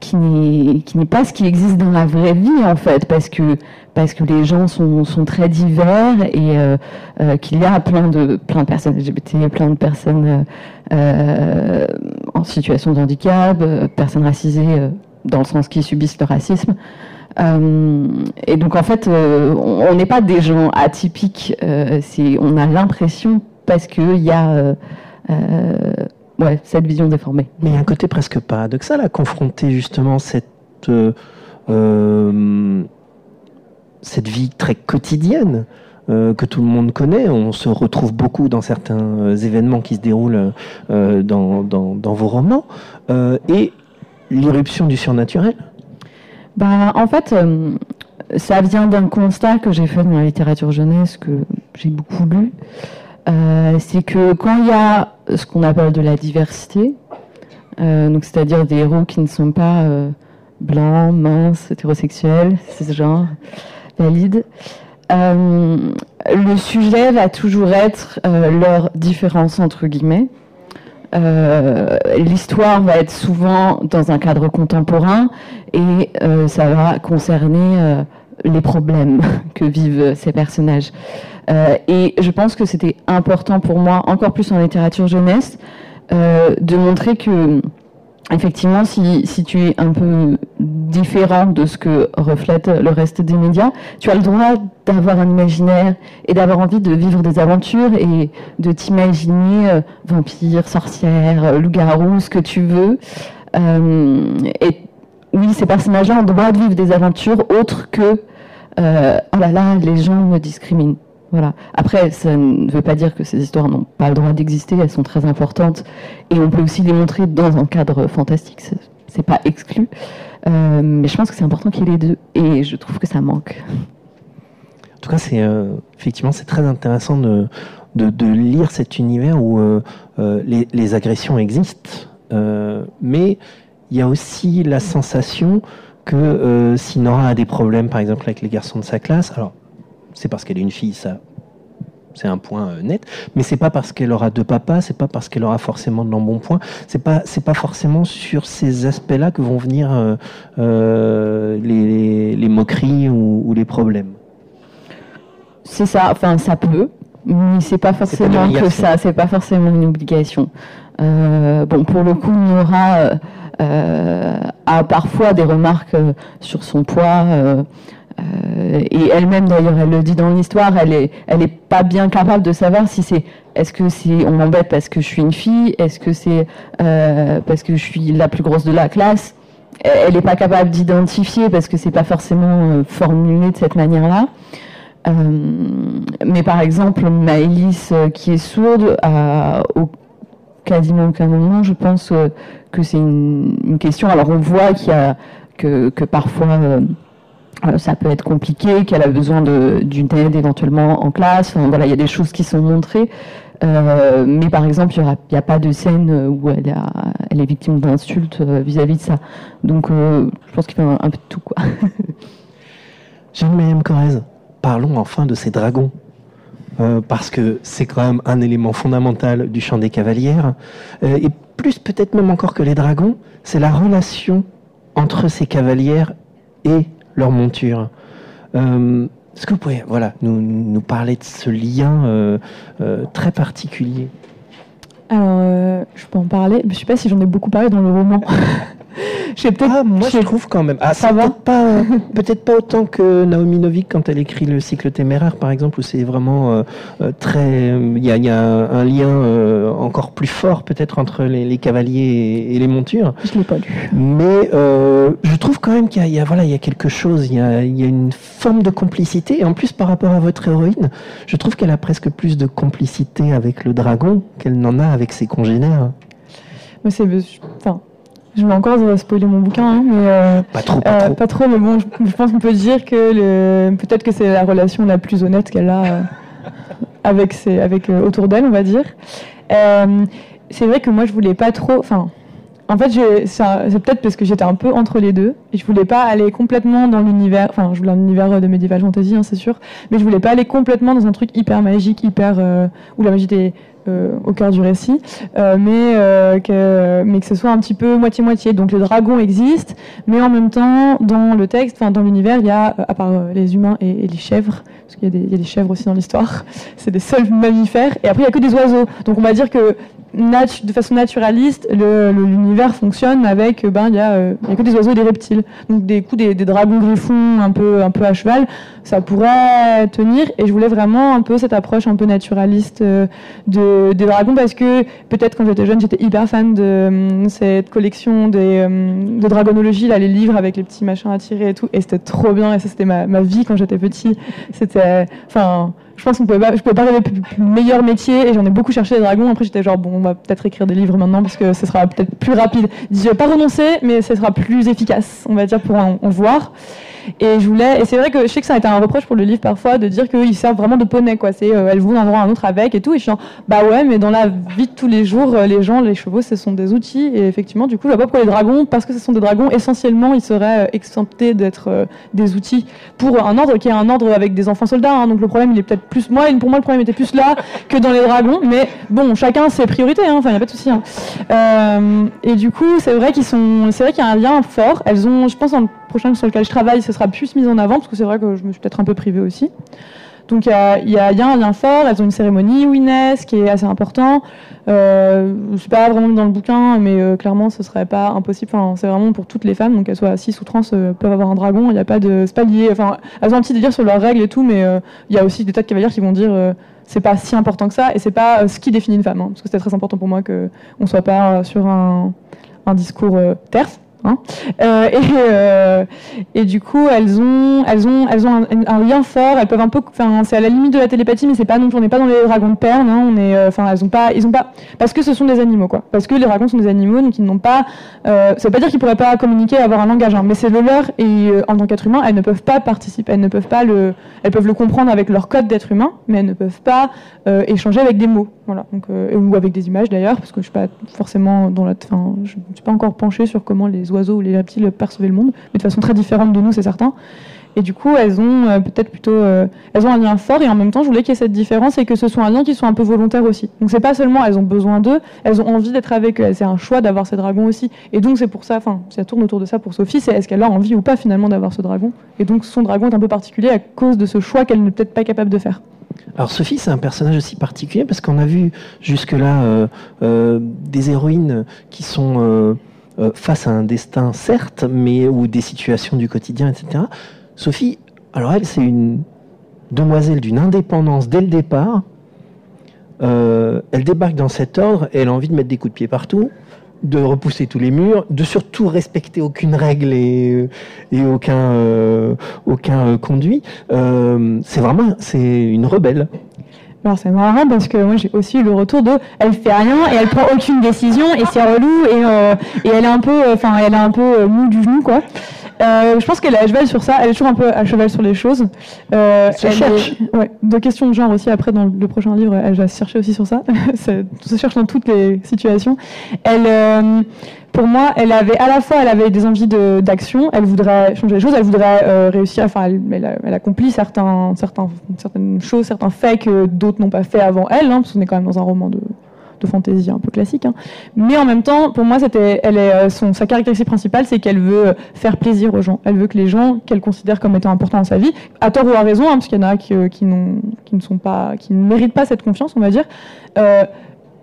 qui n'est pas ce qui existe dans la vraie vie en fait parce que parce que les gens sont, sont très divers et euh, euh, qu'il y a plein de plein de personnes LGBT plein de personnes euh, en situation de handicap personnes racisées dans le sens qui subissent le racisme. Et donc en fait on n'est pas des gens atypiques c'est on a l'impression parce qu'il y a ouais, cette vision déformée. Mais il y a un côté presque paradoxal à confronter justement cette, euh, euh, cette vie très quotidienne euh, que tout le monde connaît. On se retrouve beaucoup dans certains événements qui se déroulent dans, dans, dans, vos romans. et l'irruption du surnaturel bah, En fait, ça vient d'un constat que j'ai fait dans la littérature jeunesse, que j'ai beaucoup lu. Euh, c'est que quand il y a ce qu'on appelle de la diversité, euh, donc c'est-à-dire des héros qui ne sont pas euh, blancs, minces, hétérosexuels, cisgenres, valides, le sujet va toujours être leur différence entre guillemets. L'histoire va être souvent dans un cadre contemporain et ça va concerner les problèmes *laughs* que vivent ces personnages. Euh, et je pense que c'était important pour moi, encore plus en littérature jeunesse, euh, de montrer que effectivement, si, si, tu es un peu différent de ce que reflète le reste des médias, tu as le droit d'avoir un imaginaire et d'avoir envie de vivre des aventures et de t'imaginer euh, vampire, sorcière, loup-garou, ce que tu veux. Euh, et oui, ces personnages-là ont le droit de vivre des aventures autres que euh, oh là là, les gens me discriminent. Voilà. Après, ça ne veut pas dire que ces histoires n'ont pas le droit d'exister, elles sont très importantes et on peut aussi les montrer dans un cadre fantastique, c'est pas exclu. Euh, mais je pense que c'est important qu'il y ait les deux et je trouve que ça manque. En tout cas, c'est euh, effectivement c'est très intéressant de, de, lire cet univers où les, les, agressions existent, mais il y a aussi la sensation que si Nora a des problèmes, par exemple avec les garçons de sa classe, alors c'est parce qu'elle est une fille, ça, c'est un point euh, net. Mais c'est pas parce qu'elle aura deux papas, c'est pas parce qu'elle aura forcément de l'embonpoint. C'est pas, c'est pas forcément sur ces aspects-là que vont venir euh, euh, les, moqueries ou, les problèmes. C'est ça. Enfin, ça peut, mais c'est pas forcément que ça. C'est pas forcément une obligation. Bon, pour le coup, Nora a parfois des remarques sur son poids. Euh, et elle-même d'ailleurs, elle le dit dans l'histoire, elle est, elle est pas bien capable de savoir si c'est, est-ce que c'est, on m'embête parce que je suis une fille, est-ce que c'est euh, parce que je suis la plus grosse de la classe. Elle n'est pas capable d'identifier parce que c'est pas forcément euh, formulé de cette manière-là. mais par exemple, Maëlys, qui est sourde, a quasiment aucun moment, je pense que c'est une, question. Alors on voit qu'il y a que, parfois euh, ça peut être compliqué, qu'elle a besoin d'une aide éventuellement en classe. voilà, il y a des choses qui sont montrées. Euh, mais par exemple, il n'y a, pas de scène où elle, elle est victime d'insultes euh, vis-à-vis de ça. Donc, je pense qu'il fait un, peu de tout. Quoi. Jeanne Corrèze, parlons enfin de ces dragons. Parce que c'est quand même un élément fondamental du chant des cavalières. et plus peut-être même encore que les dragons, c'est la relation entre ces cavalières et leur monture. Euh, est-ce que vous pouvez voilà, nous, parler de ce lien euh, euh, très particulier? Alors, je peux en parler. Je ne sais pas si j'en ai beaucoup parlé dans le roman. *laughs* ah, moi, je trouve quand même. Ah, ça va peut-être pas, *laughs* peut-être pas autant que Naomi Novik quand elle écrit le cycle téméraire, par exemple, où c'est vraiment euh, euh, très. Il y, a, un lien euh, encore plus fort, peut-être, entre les, cavaliers et, les montures. Je l'ai pas lu. Mais je trouve quand même qu'il y, a, voilà, il y a quelque chose. Il y a, il y a une forme de complicité. Et en plus, par rapport à votre héroïne, je trouve qu'elle a presque plus de complicité avec le dragon qu'elle n'en a avec ses congénères. Mais c'est, enfin, je vais encore spoiler mon bouquin, hein, mais euh, pas, trop, pas, euh, trop. mais bon, je, pense qu'on peut dire que peut-être que c'est la relation la plus honnête qu'elle a euh, avec avec autour d'elle, on va dire. c'est vrai que moi, je voulais pas trop. Enfin, en fait, c'est peut-être parce que j'étais un peu entre les deux et je voulais pas aller complètement dans l'univers. Enfin, je voulais un univers de medieval fantasy, hein, c'est sûr, mais je voulais pas aller complètement dans un truc hyper magique, hyper euh, où la magie était euh, au cœur du récit, euh, mais, euh, que, mais que ce soit un petit peu moitié-moitié. Donc les dragons existent, mais en même temps, dans le texte, dans l'univers, il y a, à part les humains et, les chèvres, parce qu'il y, a des chèvres aussi dans l'histoire, *laughs* c'est des seuls mammifères, et après il n'y a que des oiseaux. Donc on va dire que de façon naturaliste, l'univers fonctionne avec, ben, il n'y a, a, que des oiseaux et des reptiles. Donc des coups des, dragons griffons un peu, un peu à cheval, ça pourrait tenir. Et je voulais vraiment un peu cette approche un peu naturaliste de, des dragons parce que peut-être quand j'étais jeune, j'étais hyper fan de euh, cette collection euh, de dragonologie, là, les livres avec les petits machins à tirer et tout. Et c'était trop bien. Et ça, c'était ma, ma, vie quand j'étais petit. C'était, enfin, je pense qu'on pouvait pas, je pouvais pas rêver plus, meilleur métier. Et j'en ai beaucoup cherché les dragons. Après, j'étais genre, bon, on va peut-être écrire des livres maintenant parce que ce sera peut-être plus rapide. Je vais pas renoncer, mais ce sera plus efficace, on va dire, pour en voir. Et je voulais, et c'est vrai que je sais que ça a été un reproche pour le livre parfois de dire qu'ils servent vraiment de poney, quoi. C'est, euh, elles vont d'un endroit à un autre avec et tout. Et je suis genre, bah ouais, mais dans la vie de tous les jours, euh, les gens, les chevaux, ce sont des outils. Et effectivement, du coup, je vois pas pourquoi les dragons, parce que ce sont des dragons, essentiellement, ils seraient euh, exemptés d'être des outils pour un ordre qui est un ordre avec des enfants soldats. Hein. Donc le problème, il est peut-être plus, moi, pour moi, le problème était plus là que dans les dragons. Mais bon, chacun ses priorités. Hein. Enfin, il y a pas de souci. Hein. et du coup, c'est vrai qu'ils sont, c'est vrai qu'il y a un lien fort. Elles ont, je pense, un prochain sur lequel je travaille, ce sera plus mis en avant, parce que c'est vrai que je me suis peut-être un peu privée aussi. Donc il y a, y, y a, un lien fort, elles ont une cérémonie où qui est assez important. Euh, c'est pas vraiment dans le bouquin, mais euh, clairement ce serait pas impossible. C'est vraiment pour toutes les femmes, donc qu'elles soient 6 ou trans, euh, peuvent avoir un dragon. Il n'y a pas de, c'est pas lié. Enfin, elles ont un petit délire sur leurs règles et tout, mais euh, il y a aussi des tas de cavaliers qui vont dire c'est pas si important que ça, et c'est pas ce qui définit une femme, hein, parce que c'est très important pour moi que on soit pas sur un, un discours terse. Hein. Euh, et, euh, et, du coup, elles ont, un, lien fort. Elles peuvent un peu, enfin, c'est à la limite de la télépathie, mais c'est pas non, on n'est pas dans les dragons de perles. Hein, euh, enfin, elles ont pas, ils ont pas, parce que ce sont des animaux, quoi. Parce que les dragons sont des animaux, donc ils n'ont pas. ça veut pas dire qu'ils pourraient pas communiquer, avoir un langage, hein, mais c'est le en tant qu'être humain, elles ne peuvent pas participer, elles ne peuvent pas le, elles peuvent le comprendre avec leur code d'être humain, mais elles ne peuvent pas échanger avec des mots, voilà. Donc, ou avec des images d'ailleurs, parce que je suis pas forcément dans la, je suis pas encore penchée sur comment les oiseaux ou les reptiles percevaient le monde, mais de façon très différente de nous, c'est certain. Et du coup, elles ont euh, peut-être plutôt, euh, elles ont un lien fort et en même temps, je voulais qu'il y ait cette différence et que ce soit un lien qui soit un peu volontaire aussi. Donc c'est pas seulement elles ont besoin d'eux, elles ont envie d'être avec eux. C'est un choix d'avoir ces dragons aussi. Et donc c'est pour ça, enfin, ça tourne autour de ça pour Sophie, c'est est-ce qu'elle a envie ou pas finalement d'avoir ce dragon? Et donc son dragon est un peu particulier à cause de ce choix qu'elle n'est peut-être pas capable de faire. Alors Sophie, c'est un personnage aussi particulier parce qu'on a vu jusque-là euh, des héroïnes qui sont euh, face à un destin, certes, mais ou des situations du quotidien, etc. Sophie, alors elle, c'est une demoiselle d'une indépendance dès le départ. Euh, elle débarque dans cet ordre et elle a envie de mettre des coups de pied partout, de repousser tous les murs, de surtout respecter aucune règle et, aucun, euh, aucun conduit. c'est vraiment c'est une rebelle. Alors c'est marrant parce que moi j'ai aussi eu le retour de elle fait rien et elle prend aucune décision et c'est relou et, euh, et elle est un peu enfin elle est un peu euh, mou du genou quoi. Euh, je pense qu'elle est à cheval sur ça, elle est toujours un peu à cheval sur les choses. Euh, elle cherche. ouais, de questions de genre aussi après dans le prochain livre, elle va se chercher aussi sur ça. *laughs* ça se cherche dans toutes les situations. Elle euh, pour moi, elle avait à la fois, elle avait des envies d'action, elle voudrait changer les choses, elle voudrait euh, réussir, enfin, elle, accomplit certains, certaines choses, certains faits que d'autres n'ont pas fait avant elle, hein, parce qu'on est quand même dans un roman de, de fantaisie un peu classique. Hein. Mais en même temps, pour moi, c'était, elle est, euh, son, sa caractéristique principale, c'est qu'elle veut faire plaisir aux gens. Elle veut que les gens qu'elle considère comme étant importants dans sa vie, à tort ou à raison, hein, parce qu'il y en a qui, euh, qui, ne sont pas, qui ne méritent pas cette confiance, on va dire. Euh,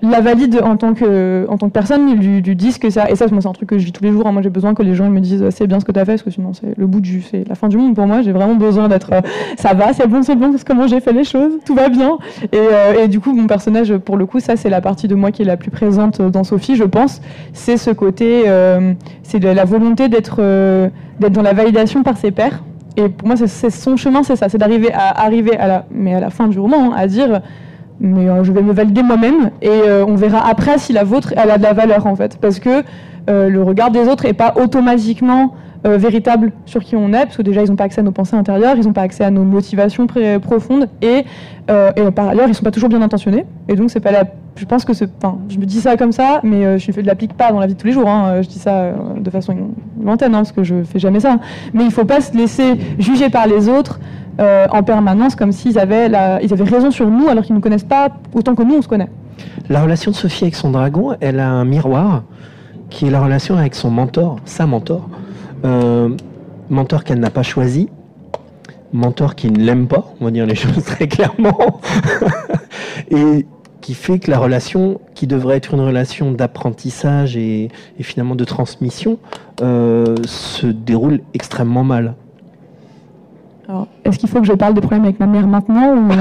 la valide en tant que, que personne, lui, lui disent que ça. Et ça, c'est un truc que je vis tous les jours. Hein. Moi, j'ai besoin que les gens me disent c'est bien ce que tu as fait, parce que sinon, c'est le bout du. C'est la fin du monde pour moi. J'ai vraiment besoin d'être. Euh, ça va, c'est bon, c'est bon, parce comment j'ai fait les choses, tout va bien. Et, euh, et, du coup, mon personnage, pour le coup, ça, c'est la partie de moi qui est la plus présente dans Sophie, je pense. C'est ce côté. Euh, c'est la volonté d'être d'être dans la validation par ses pairs. Et pour moi, c'est son chemin, c'est ça. C'est d'arriver à arriver à la, mais à la fin du roman, hein, à dire mais euh, je vais me valider moi-même et euh, on verra après si la vôtre a de la valeur en fait parce que euh, le regard des autres est pas automatiquement véritable sur qui on est parce que déjà ils n'ont pas accès à nos pensées intérieures ils n'ont pas accès à nos motivations profondes et, par ailleurs ils sont pas toujours bien intentionnés et donc c'est pas je pense que je me dis ça comme ça, mais je ne l'applique pas dans la vie de tous les jours. Hein. Je dis ça de façon lointaine, hein, parce que je fais jamais ça. Mais il ne faut pas se laisser juger par les autres euh, en permanence, comme s'ils avaient, ils avaient raison sur nous, alors qu'ils ne nous connaissent pas autant que nous on se connaît. La relation de Sophie avec son dragon, elle a un miroir qui est la relation avec son mentor, sa mentor, mentor qu'elle n'a pas choisi, mentor qui ne l'aime pas, on va dire les *laughs* choses très clairement. *laughs* et qui fait que la relation, qui devrait être une relation d'apprentissage et, finalement de transmission, euh, se déroule extrêmement mal. Est-ce qu'il faut que je parle des problèmes avec ma mère maintenant ou... *laughs*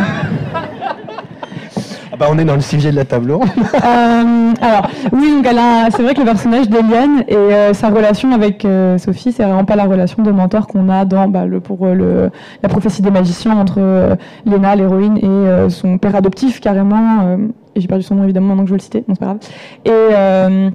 Ah bah on est dans le sujet de la table ronde. Euh, alors, oui, c'est vrai que le personnage d'Eliane et euh, sa relation avec euh, Sophie, c'est vraiment pas la relation de mentor qu'on a dans bah, le, pour le, la prophétie des magiciens entre Léna, l'héroïne, et son père adoptif, carrément. et j'ai perdu son nom évidemment maintenant que je veux le citer, non c'est pas grave. Et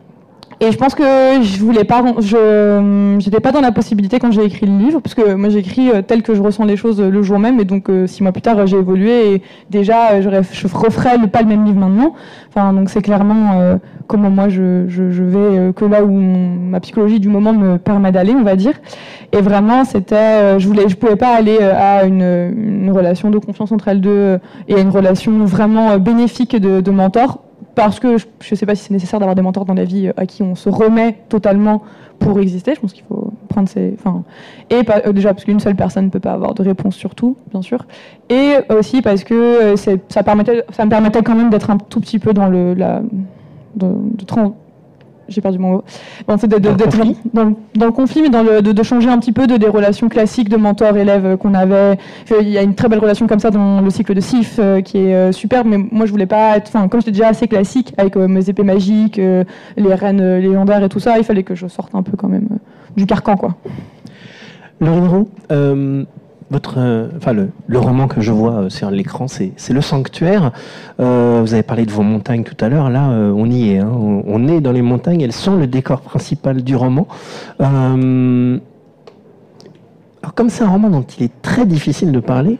et je pense que je voulais pas, je j'étais pas dans la possibilité quand j'ai écrit le livre, parce que moi j'écris euh, tel que je ressens les choses euh, le jour même, et donc euh, six mois plus tard j'ai évolué et déjà je, referais pas le même livre maintenant. Enfin donc c'est clairement comment moi je, vais que là où ma psychologie du moment me permet d'aller, on va dire. Et vraiment c'était, je voulais, je pouvais pas aller à une, relation de confiance entre elles deux et à une relation vraiment bénéfique de mentor parce que je ne sais pas si c'est nécessaire d'avoir des mentors dans la vie euh, à qui on se remet totalement pour exister. Je pense qu'il faut prendre ses. Enfin, et euh, déjà parce qu'une seule personne ne peut pas avoir de réponse sur tout, bien sûr. Et aussi parce que euh, ça, me permettait quand même d'être un tout petit peu dans le. La, j'ai perdu mon mot. d'être dans, dans, le conflit, mais dans le, de, changer un petit peu de des relations classiques de mentor-élève qu'on avait. Il y a une très belle relation comme ça dans le cycle de Sif euh, qui est euh, superbe, mais moi je voulais pas être, enfin comme j'étais déjà assez classique avec euh, mes épées magiques, les reines légendaires et tout ça, il fallait que je sorte un peu quand même du carcan quoi. Laurine Roux, votre, euh, enfin le, le, roman que je vois euh, sur l'écran, c'est, Le Sanctuaire. Euh, vous avez parlé de vos montagnes tout à l'heure. Là, on y est. Hein. On, est dans les montagnes. Elles sont le décor principal du roman. alors, comme c'est un roman dont il est très difficile de parler,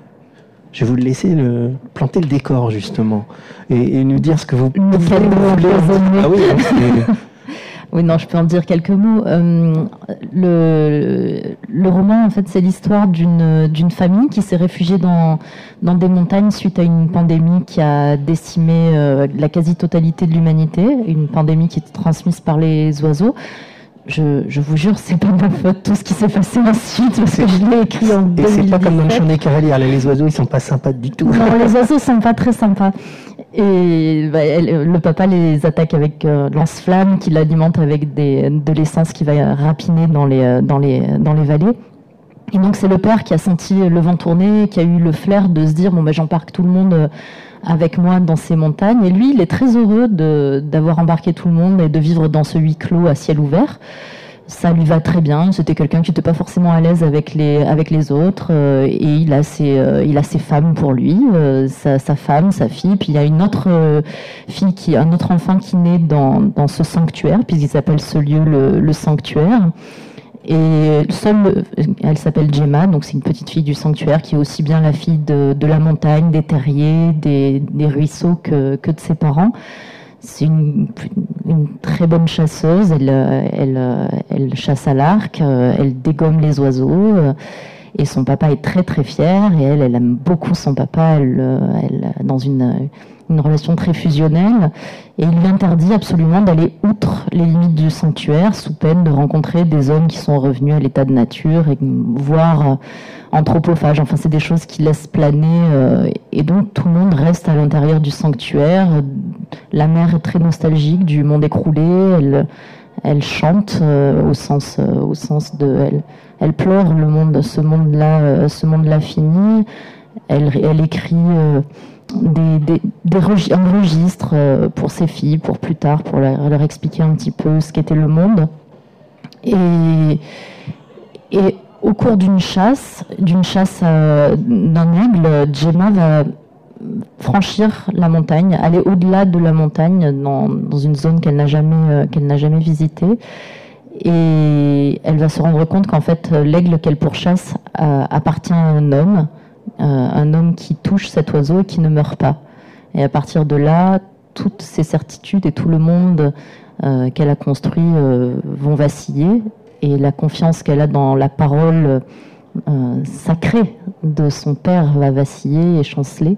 je vais vous laisser le, planter le décor justement et, nous dire ce que vous, vous voulez. Ah oui, hein, oui, non, je peux en dire quelques mots. Euh, le, le, roman, en fait, c'est l'histoire d'une, famille qui s'est réfugiée dans, dans des montagnes suite à une pandémie qui a décimé euh, la quasi-totalité de l'humanité, une pandémie qui est transmise par les oiseaux. Je, je, vous jure, c'est pas ma faute tout ce qui s'est passé ensuite parce que je l'ai écrit en 2017. Et c'est pas comme dans le chant des cavaliers, les oiseaux ils sont pas sympas du tout. Non, les oiseaux sont pas très sympas. Et bah, le papa les attaque avec euh, lance-flamme qui l'alimente avec des, de l'essence qui va rapiner dans les, euh, dans les, dans les vallées. Et donc c'est le père qui a senti le vent tourner, qui a eu le flair de se dire bon bah j'embarque tout le monde euh, avec moi dans ces montagnes. Et lui il est très heureux d'avoir embarqué tout le monde et de vivre dans ce huis clos à ciel ouvert ça lui va très bien. C'était quelqu'un qui n'était pas forcément à l'aise avec les, avec les autres. Euh, et il a, ses, euh, il a ses femmes pour lui, euh, sa, sa, femme, sa fille. Puis il y a une autre fille, qui, un autre enfant qui naît dans, dans ce sanctuaire, puisqu'il s'appelle ce lieu le, le sanctuaire. Et seule, elle s'appelle Gemma, donc c'est une petite fille du sanctuaire qui est aussi bien la fille de, de la montagne, des terriers, des, des ruisseaux que, que de ses parents. C'est une, très bonne chasseuse. Elle, euh, elle, euh, elle chasse à l'arc, euh, elle dégomme les oiseaux. Et son papa est très très fier. Et elle, elle aime beaucoup son papa. Elle, elle dans une, une relation très fusionnelle. Et il lui interdit absolument d'aller outre les limites du sanctuaire sous peine de rencontrer des hommes qui sont revenus à l'état de nature et voir anthropophage. Enfin, c'est des choses qui laissent planer. Euh, et donc, tout le monde reste à l'intérieur du sanctuaire. La mère est très nostalgique du monde écroulé. Elle, chante euh, au sens, euh, au sens de, elle, pleure le monde, ce monde-là, ce monde-là fini. Elle, elle écrit des, des, un registre pour ses filles, pour plus tard, pour leur, expliquer un petit peu ce qu'était le monde. Et, au cours d'une chasse, d'une chasse euh, d'un aigle, Gemma va franchir la montagne, aller au-delà de la montagne dans, dans une zone qu'elle n'a jamais, euh, jamais visitée. Et elle va se rendre compte qu'en fait, l'aigle qu'elle pourchasse euh, appartient à un homme, un homme qui touche cet oiseau et qui ne meurt pas. Et à partir de là, toutes ces certitudes et tout le monde qu'elle a construit vont vaciller et la confiance qu'elle a dans la parole sacrée de son père va vaciller et chanceler.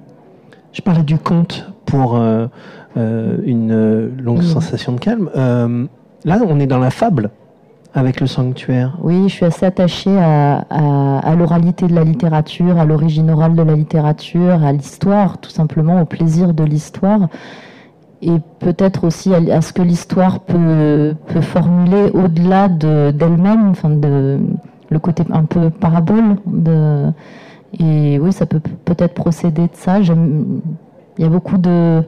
Je parlais du conte pour une longue sensation de calme. là, on est dans la fable avec le sanctuaire Oui, je suis assez attachée à, l'oralité de la littérature, à l'origine orale de la littérature, à l'histoire, tout simplement, au plaisir de l'histoire. Et peut-être aussi à, ce que l'histoire peut, formuler au-delà d'elle-même, enfin le côté un peu parabole. Et oui, ça peut peut-être procéder de ça. Il y a beaucoup de,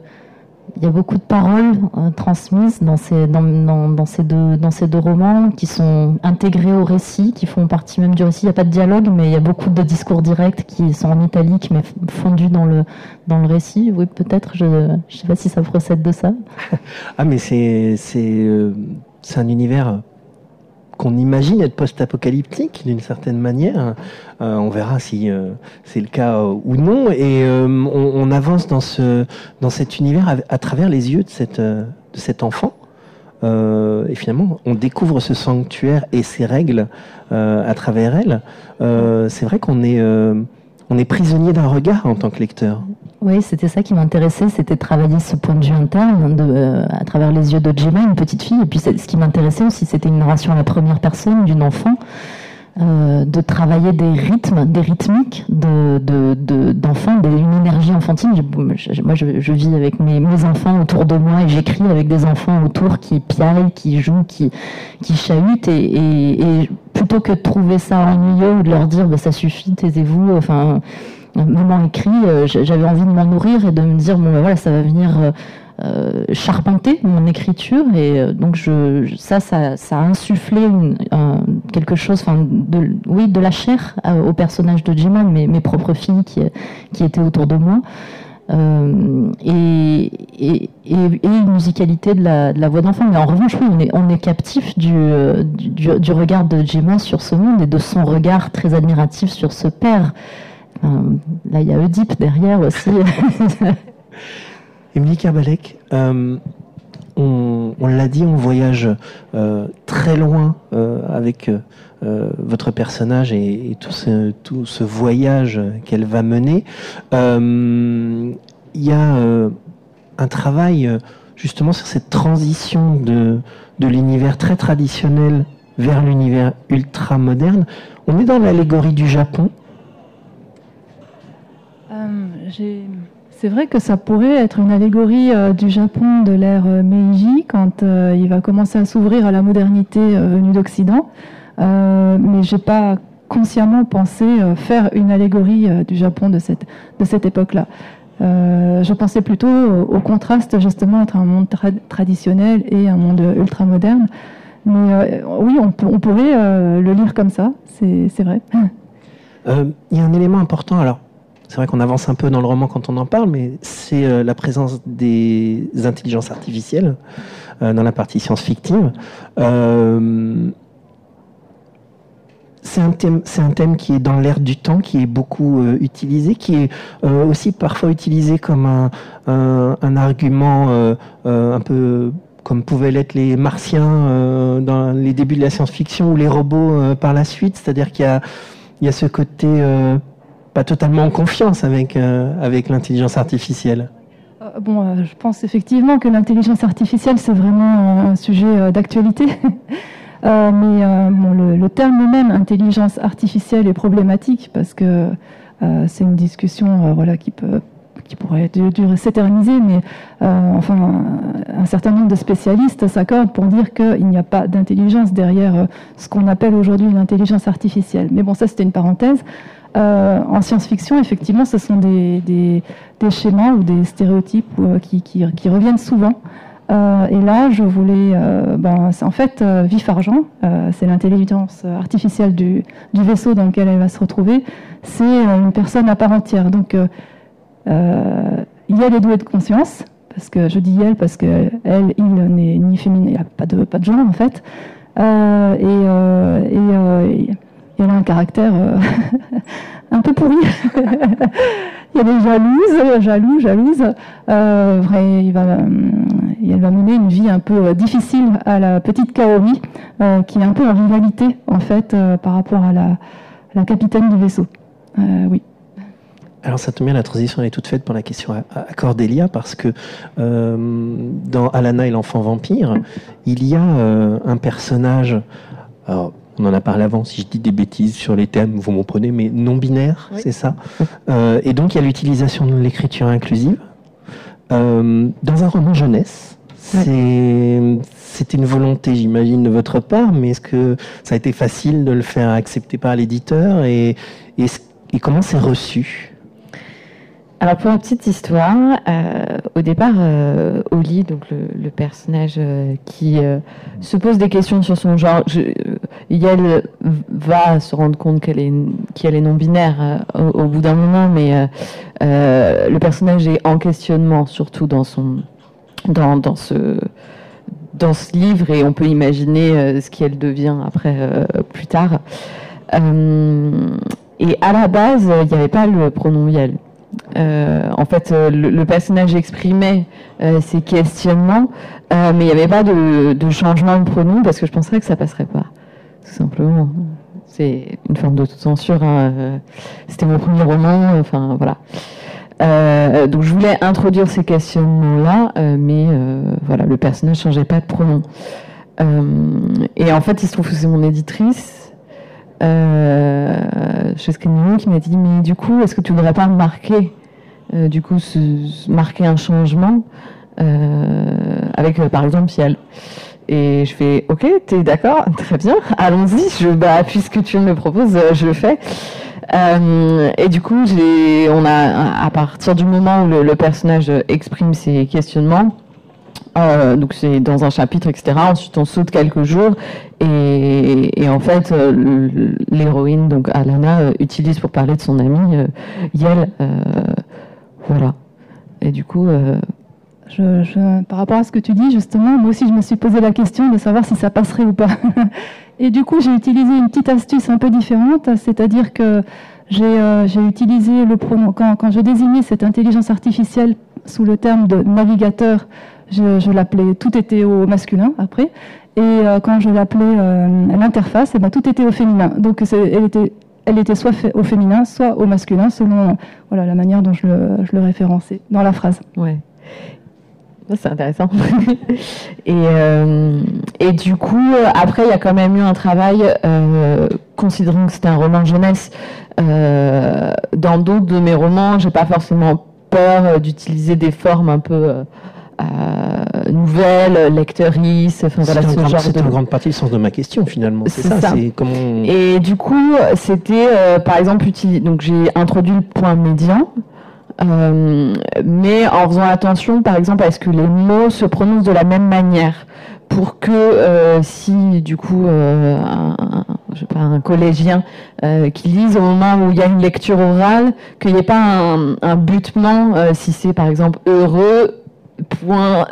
il y a beaucoup de paroles euh, transmises dans ces, deux, romans qui sont intégrés au récit, qui font partie même du récit. Il n'y a pas de dialogue, mais il y a beaucoup de discours directs qui sont en italique, mais fondus dans le, dans le récit. Oui, peut-être, je ne sais pas si ça procède de ça. *laughs* ah, mais c'est euh, un univers qu'on imagine être post-apocalyptique d'une certaine manière. Euh, on verra si euh, c'est le cas euh, ou non. Et on, avance dans, ce, dans cet univers à, travers les yeux de, de cet enfant. et finalement, on découvre ce sanctuaire et ses règles à travers elle. c'est vrai qu'on est, on est prisonnier d'un regard en tant que lecteur. Oui, c'était ça qui m'intéressait, c'était travailler ce point de vue interne euh, à travers les yeux de Gemma, une petite fille. Et puis ce qui m'intéressait aussi, c'était une narration à la première personne d'une enfant. Euh, de travailler des rythmes, des rythmiques d'enfants, de, une énergie enfantine. moi, je, vis avec mes, enfants autour de moi et j'écris avec des enfants autour qui piaillent, qui jouent, qui, qui chahutent. Et, plutôt que de trouver ça ennuyeux ou de leur dire bah, ça suffit, taisez-vous, enfin moment écrit, euh, j'avais envie de m'en nourrir et de me dire bon ben voilà ça va venir euh, euh, charpenter mon écriture et donc je, ça, ça, ça a insufflé quelque chose, enfin de, oui de la chair au personnage de Jima, mes, mes propres filles qui, qui étaient autour de moi. Et, et, une musicalité de la, voix d'enfant. Mais en revanche, on est, on est captif du, regard de Gemma sur ce monde et de son regard très admiratif sur ce père. Euh, là, il y a Oedipe derrière aussi. *laughs* Émilie Kerbalek, euh, on, l'a dit, on voyage euh, très loin avec votre personnage et, tout, ce, voyage qu'elle va mener. Il y a un travail justement sur cette transition de, l'univers très traditionnel vers l'univers ultra moderne. On est dans l'allégorie du Japon, c'est vrai que ça pourrait être une allégorie euh, du Japon de l'ère euh, Meiji quand euh, il va commencer à s'ouvrir à la modernité venue d'Occident. Mais j'ai pas consciemment pensé faire une allégorie du Japon de cette, de cette époque-là. je pensais plutôt au, contraste justement entre un monde traditionnel et un monde ultra moderne. Mais oui, on, pourrait le lire comme ça, c'est vrai. Il y a un élément important. Alors, c'est vrai qu'on avance un peu dans le roman quand on en parle, mais c'est euh, la présence des intelligences artificielles euh, dans la partie science-fictive. Euh, c'est un, thème, qui est dans l'air du temps, qui est beaucoup utilisé, qui est aussi parfois utilisé comme un, un argument un peu comme pouvaient l'être les martiens dans les débuts de la science-fiction ou les robots par la suite. C'est-à-dire qu'il y a, ce côté pas totalement en confiance avec, euh, avec l'intelligence artificielle euh, Bon, euh, je pense effectivement que l'intelligence artificielle, c'est vraiment un sujet d'actualité. *laughs* mais bon, le, terme même intelligence artificielle est problématique parce que c'est une discussion voilà, qui peut qui pourrait durer s'éterniser, mais enfin, un, certain nombre de spécialistes s'accordent pour dire qu'il n'y a pas d'intelligence derrière ce qu'on appelle aujourd'hui une intelligence artificielle. Mais bon, ça c'était une parenthèse. Euh, en science-fiction, effectivement, ce sont des, des, schémas ou des stéréotypes euh, qui, qui, reviennent souvent. Euh, et là, je voulais, ben, c'est en fait Vif Argent, c'est l'intelligence artificielle du, vaisseau dans lequel elle va se retrouver. C'est une personne à part entière. Donc, il y a les doués de conscience, parce que je dis elle parce que elle, il n'est ni féminin, il n'y a pas de, genre en fait. et, et il a un caractère euh, *laughs* un peu pourri. *laughs* il y a des jalouses, jaloux, jalouses. Euh, vrai, il va, elle va mener une vie un peu difficile à la petite Kaori, qui est un peu en rivalité en fait par rapport à la, la capitaine du vaisseau. oui. Alors ça tombe bien, la transition est toute faite pour la question à, Cordélia, parce que euh, dans Alana et l'enfant vampire, il y a euh, un personnage, alors, on en a parlé avant, si je dis des bêtises sur les thèmes, vous m'en prenez, mais non-binaire, c'est ça euh, Et donc il y a l'utilisation de l'écriture inclusive. Dans un roman jeunesse, c'est une volonté, j'imagine, de votre part, mais est-ce que ça a été facile de le faire accepter par l'éditeur et, et comment c'est reçu? Alors pour une petite histoire, euh, au départ, euh, Oli, donc le, personnage euh, qui se pose des questions sur son genre, je, Yael va se rendre compte qu'elle est qu'elle est non binaire au, bout d'un moment, mais le personnage est en questionnement surtout dans son dans, dans ce dans ce livre et on peut imaginer ce qu'elle devient après plus tard. et à la base, il n'y avait pas le pronom Yael. Euh, en fait, euh, le, personnage exprimait euh, ses questionnements, mais il n'y avait pas de, changement de pronom parce que je penserais que ça passerait pas, tout simplement. C'est une forme de censure. Hein, c'était mon premier roman, enfin voilà. donc je voulais introduire ces questionnements-là, mais voilà, le personnage changeait pas de pronom. et en fait, il se trouve que c'est mon éditrice euh, chez Screaming qui m'a dit mais du coup est-ce que tu voudrais pas marquer euh, du coup marquer un changement euh, avec par exemple Ciel et je fais ok t'es d'accord *laughs* très bien allons-y je bah puisque tu me le proposes je le fais. Et du coup on a à partir du moment où le personnage exprime ses questionnements euh, donc c'est dans un chapitre, etc. Ensuite, on saute quelques jours et, en fait, euh, l'héroïne, donc Alana, euh, utilise pour parler de son amie Yel. voilà. Et du coup. Par rapport à ce que tu dis, justement, moi aussi, je me suis posé la question de savoir si ça passerait ou pas. *laughs* et du coup, j'ai utilisé une petite astuce un peu différente, c'est-à-dire que j'ai utilisé le pronom quand, quand je désignais cette intelligence artificielle sous le terme de navigateur je, l'appelais, tout était au masculin après. Et euh, quand je l'appelais euh, l'interface, eh ben, tout était au féminin. Donc elle était, soit au féminin, soit au masculin, selon la manière dont je le, référençais dans la phrase. Ouais. C'est intéressant. *laughs* et, euh, et du coup, après, il y a quand même eu un travail, considérant que c'était un roman jeunesse. dans d'autres de mes romans, j'ai pas forcément peur d'utiliser des formes un peu euh, nouvelles, lectrices, enfin voilà ce genre C'est une grande partie du sens de ma question finalement. C'est ça. Comment... Et du coup, c'était euh, par exemple donc j'ai introduit le point médian. Euh, mais en faisant attention, par exemple, à ce que les mots se prononcent de la même manière, pour que si du coup un, je sais pas, un collégien qui lise au moment où il y a une lecture orale, qu'il n'y ait pas un, un butement, si c'est par exemple heureux point.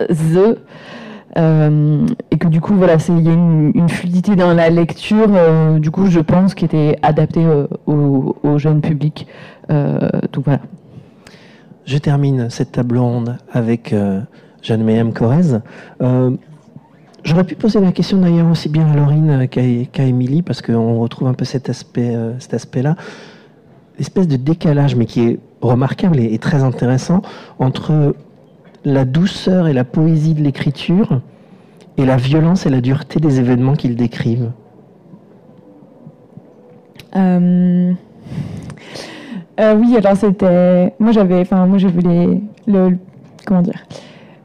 Euh, et que du coup, voilà, il y a une, fluidité dans la lecture, euh, du coup, je pense, qui était adaptée euh, au, jeune public. donc voilà. Je termine cette table ronde avec Jeanne Mayhem Corrèze. J'aurais pu poser la question d'ailleurs aussi bien à Laurine qu'à Émilie, parce qu'on retrouve un peu cet aspect, cet aspect-là, l'espèce de décalage, mais qui est remarquable et très intéressant entre la douceur et la poésie de l'écriture et la violence et la dureté des événements qu'ils décrivent euh, euh, Oui, alors c'était. Moi j'avais. Enfin, moi je voulais. Le, comment dire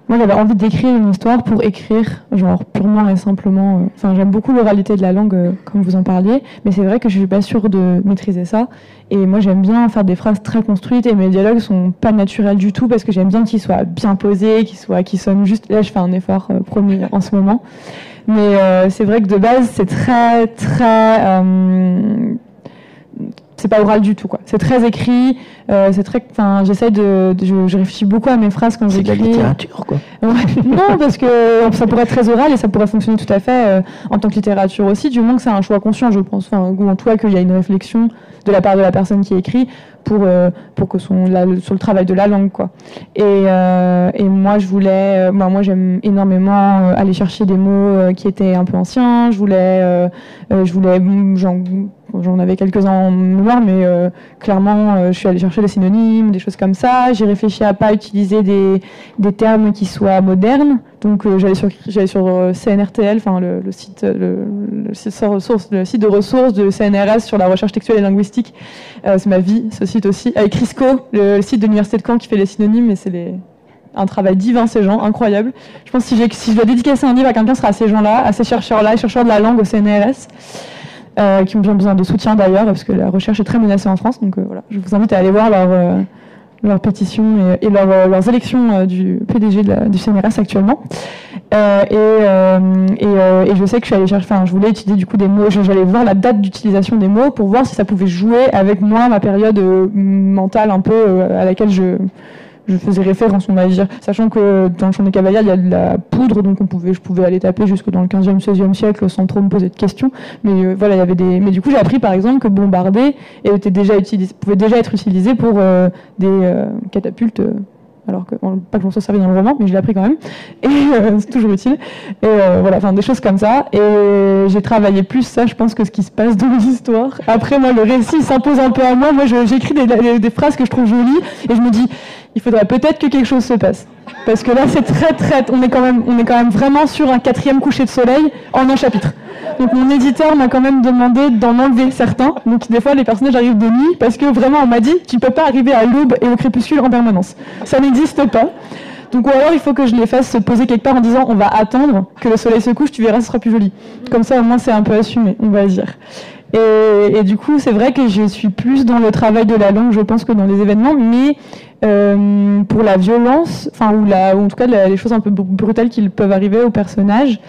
moi, j'avais envie d'écrire une histoire pour écrire, genre purement et simplement. Euh, enfin, j'aime beaucoup l'oralité de la langue, euh, comme vous en parliez, mais c'est vrai que je suis pas sûre de maîtriser ça. Et moi, j'aime bien faire des phrases très construites et mes dialogues sont pas naturels du tout parce que j'aime bien qu'ils soient bien posés, qu'ils soient, qu'ils sonnent juste. Là, je fais un effort euh, promis *laughs* en ce moment, mais c'est vrai que de base, c'est très, très c'est pas oral du tout quoi. C'est très écrit, euh, c'est très, enfin j'essaie de, de- je, je réfléchis beaucoup à mes phrases quand C'est de la j'écris. littérature, quoi. Ouais. non parce que ça pourrait être très oral et ça pourrait fonctionner tout à fait euh, en tant que littérature aussi, du moment que c'est un choix conscient je pense, enfin, ou en tout cas qu'il y a une réflexion de la part de la personne qui écrit pour euh, pour que son la- sur le travail de la langue quoi. Et, euh, et moi, je voulais, euh, moi, moi j'aime énormément euh, aller chercher des mots qui étaient un peu anciens. Je voulais, je voulais, mm, j'en, avais quelques-uns en mémoire, mais euh, clairement, euh, je suis allée chercher des synonymes, des choses comme ça. J'ai réfléchi à pas utiliser des, des termes qui soient modernes. Donc, euh, j'allais sur, sur euh, CNRTL, enfin le, le site, le, le site de ressources, le site de ressources de CNRS sur la recherche textuelle et linguistique. Euh, c'est ma vie, ce site aussi. Avec Crisco, le site de l'université de Caen qui fait les synonymes, et c'est les, un travail divin, ces gens, incroyable. Je pense que si, je dois dédicacer un livre à quelqu'un, ce sera à ces gens-là, à ces chercheurs-là, chercheurs de la langue au CNRS, euh, qui ont bien besoin de soutien d'ailleurs, parce que la recherche est très menacée en France. Donc euh, voilà, je vous invite à aller voir leur, euh, leur et, et euh, leurs élections du PDG du CNRS actuellement. Et, je sais que je suis allée chercher, enfin, je voulais utiliser du coup des mots, j'allais voir la date d'utilisation des mots pour voir si ça pouvait jouer avec moi, ma période mentale un peu à laquelle je, je faisais référence, on va dire. Sachant que dans le champ des cavaliers, il y a de la poudre, donc on pouvait, je pouvais aller taper jusque dans le 15e, 16e siècle sans trop me poser de questions. Mais euh, voilà, il y avait des. Mais du coup, j'ai appris par exemple que bombarder était déjà utilisé, pouvait déjà être utilisé pour euh, des euh, catapultes. alors que, pas que j'en sois servi dans le roman, mais je l'ai appris quand même. Et *laughs* c'est toujours utile. Et voilà, enfin des choses comme ça. Et j'ai travaillé plus ça, je pense, que ce qui se passe dans l'histoire. Après, moi, le récit s'impose un peu à moi. Moi, je- j'écris des- des phrases que je trouve jolies et je me dis, il faudrait peut-être que quelque chose se passe. Parce que là, c'est très, très. On est, quand même, on est quand même vraiment sur un quatrième coucher de soleil en un chapitre. Donc, mon éditeur m'a quand même demandé d'en enlever certains. Donc, des fois, les personnages arrivent de nuit parce que vraiment, on m'a dit, tu peux pas arriver à l'aube et au crépuscule en permanence. Ça n'existe pas. Donc, ou alors, il faut que je les fasse se poser quelque part en disant, on va attendre que le soleil se couche, tu verras, ce sera plus joli. Comme ça, au moins, c'est un peu assumé, on va dire. Et, du coup, c'est vrai que je suis plus dans le travail de la langue, je pense, que dans les événements, mais euh, pour la violence, enfin, ou, la, ou en tout cas les choses un peu br- brutales qui peuvent arriver aux personnages,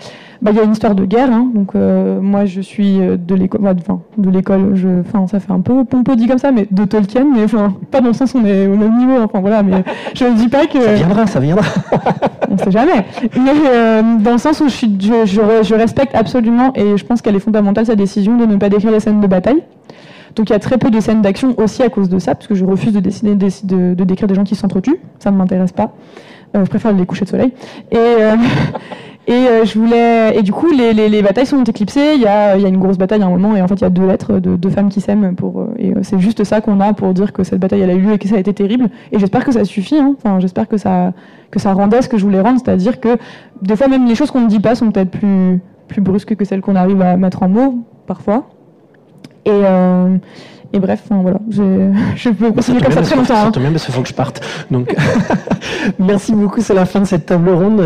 bah, il y a une histoire de guerre. hein. donc, euh, moi, je suis euh, de l'école, enfin, de l'école, enfin, ça fait un peu pompeux dit comme ça, mais de Tolkien, mais enfin, pas dans le sens où on est au même niveau, enfin, voilà, mais *laughs* je ne dis pas que. Ça viendra, ça viendra. *laughs* On sait jamais. Mais euh, dans le sens où je, suis, je, je re- je respecte absolument, et je pense qu'elle est fondamentale, sa décision de ne pas décrire les scènes de bataille. Donc il y a très peu de scènes d'action aussi à cause de ça, parce que je refuse de, dessiner, de, de- de décrire des gens qui s'entretuent. Ça ne m'intéresse pas. Euh, je préfère les couchers de soleil. Et, euh, *laughs* et euh, je voulais. Et du coup, les, les- les batailles sont éclipsées. Il y a, il y a une grosse bataille à un moment, et en fait, il y a deux lettres de deux femmes qui s'aiment. Pour, euh, et euh, c'est juste ça qu'on a pour dire que cette bataille elle a eu lieu et que ça a été terrible. Et j'espère que ça suffit. hein. Enfin, j'espère que ça, que ça rendait ce que je voulais rendre, c'est-à-dire que des fois, même les choses qu'on ne dit pas sont peut-être plus, plus brusques que celles qu'on arrive à mettre en mots, parfois. Et, euh, et bref, enfin, voilà, *laughs* je peux continuer comme ça très longtemps. hein. Ça tombe bien parce qu'il faut que je parte. Donc, *laughs* *laughs* merci beaucoup. C'est la fin de cette table ronde.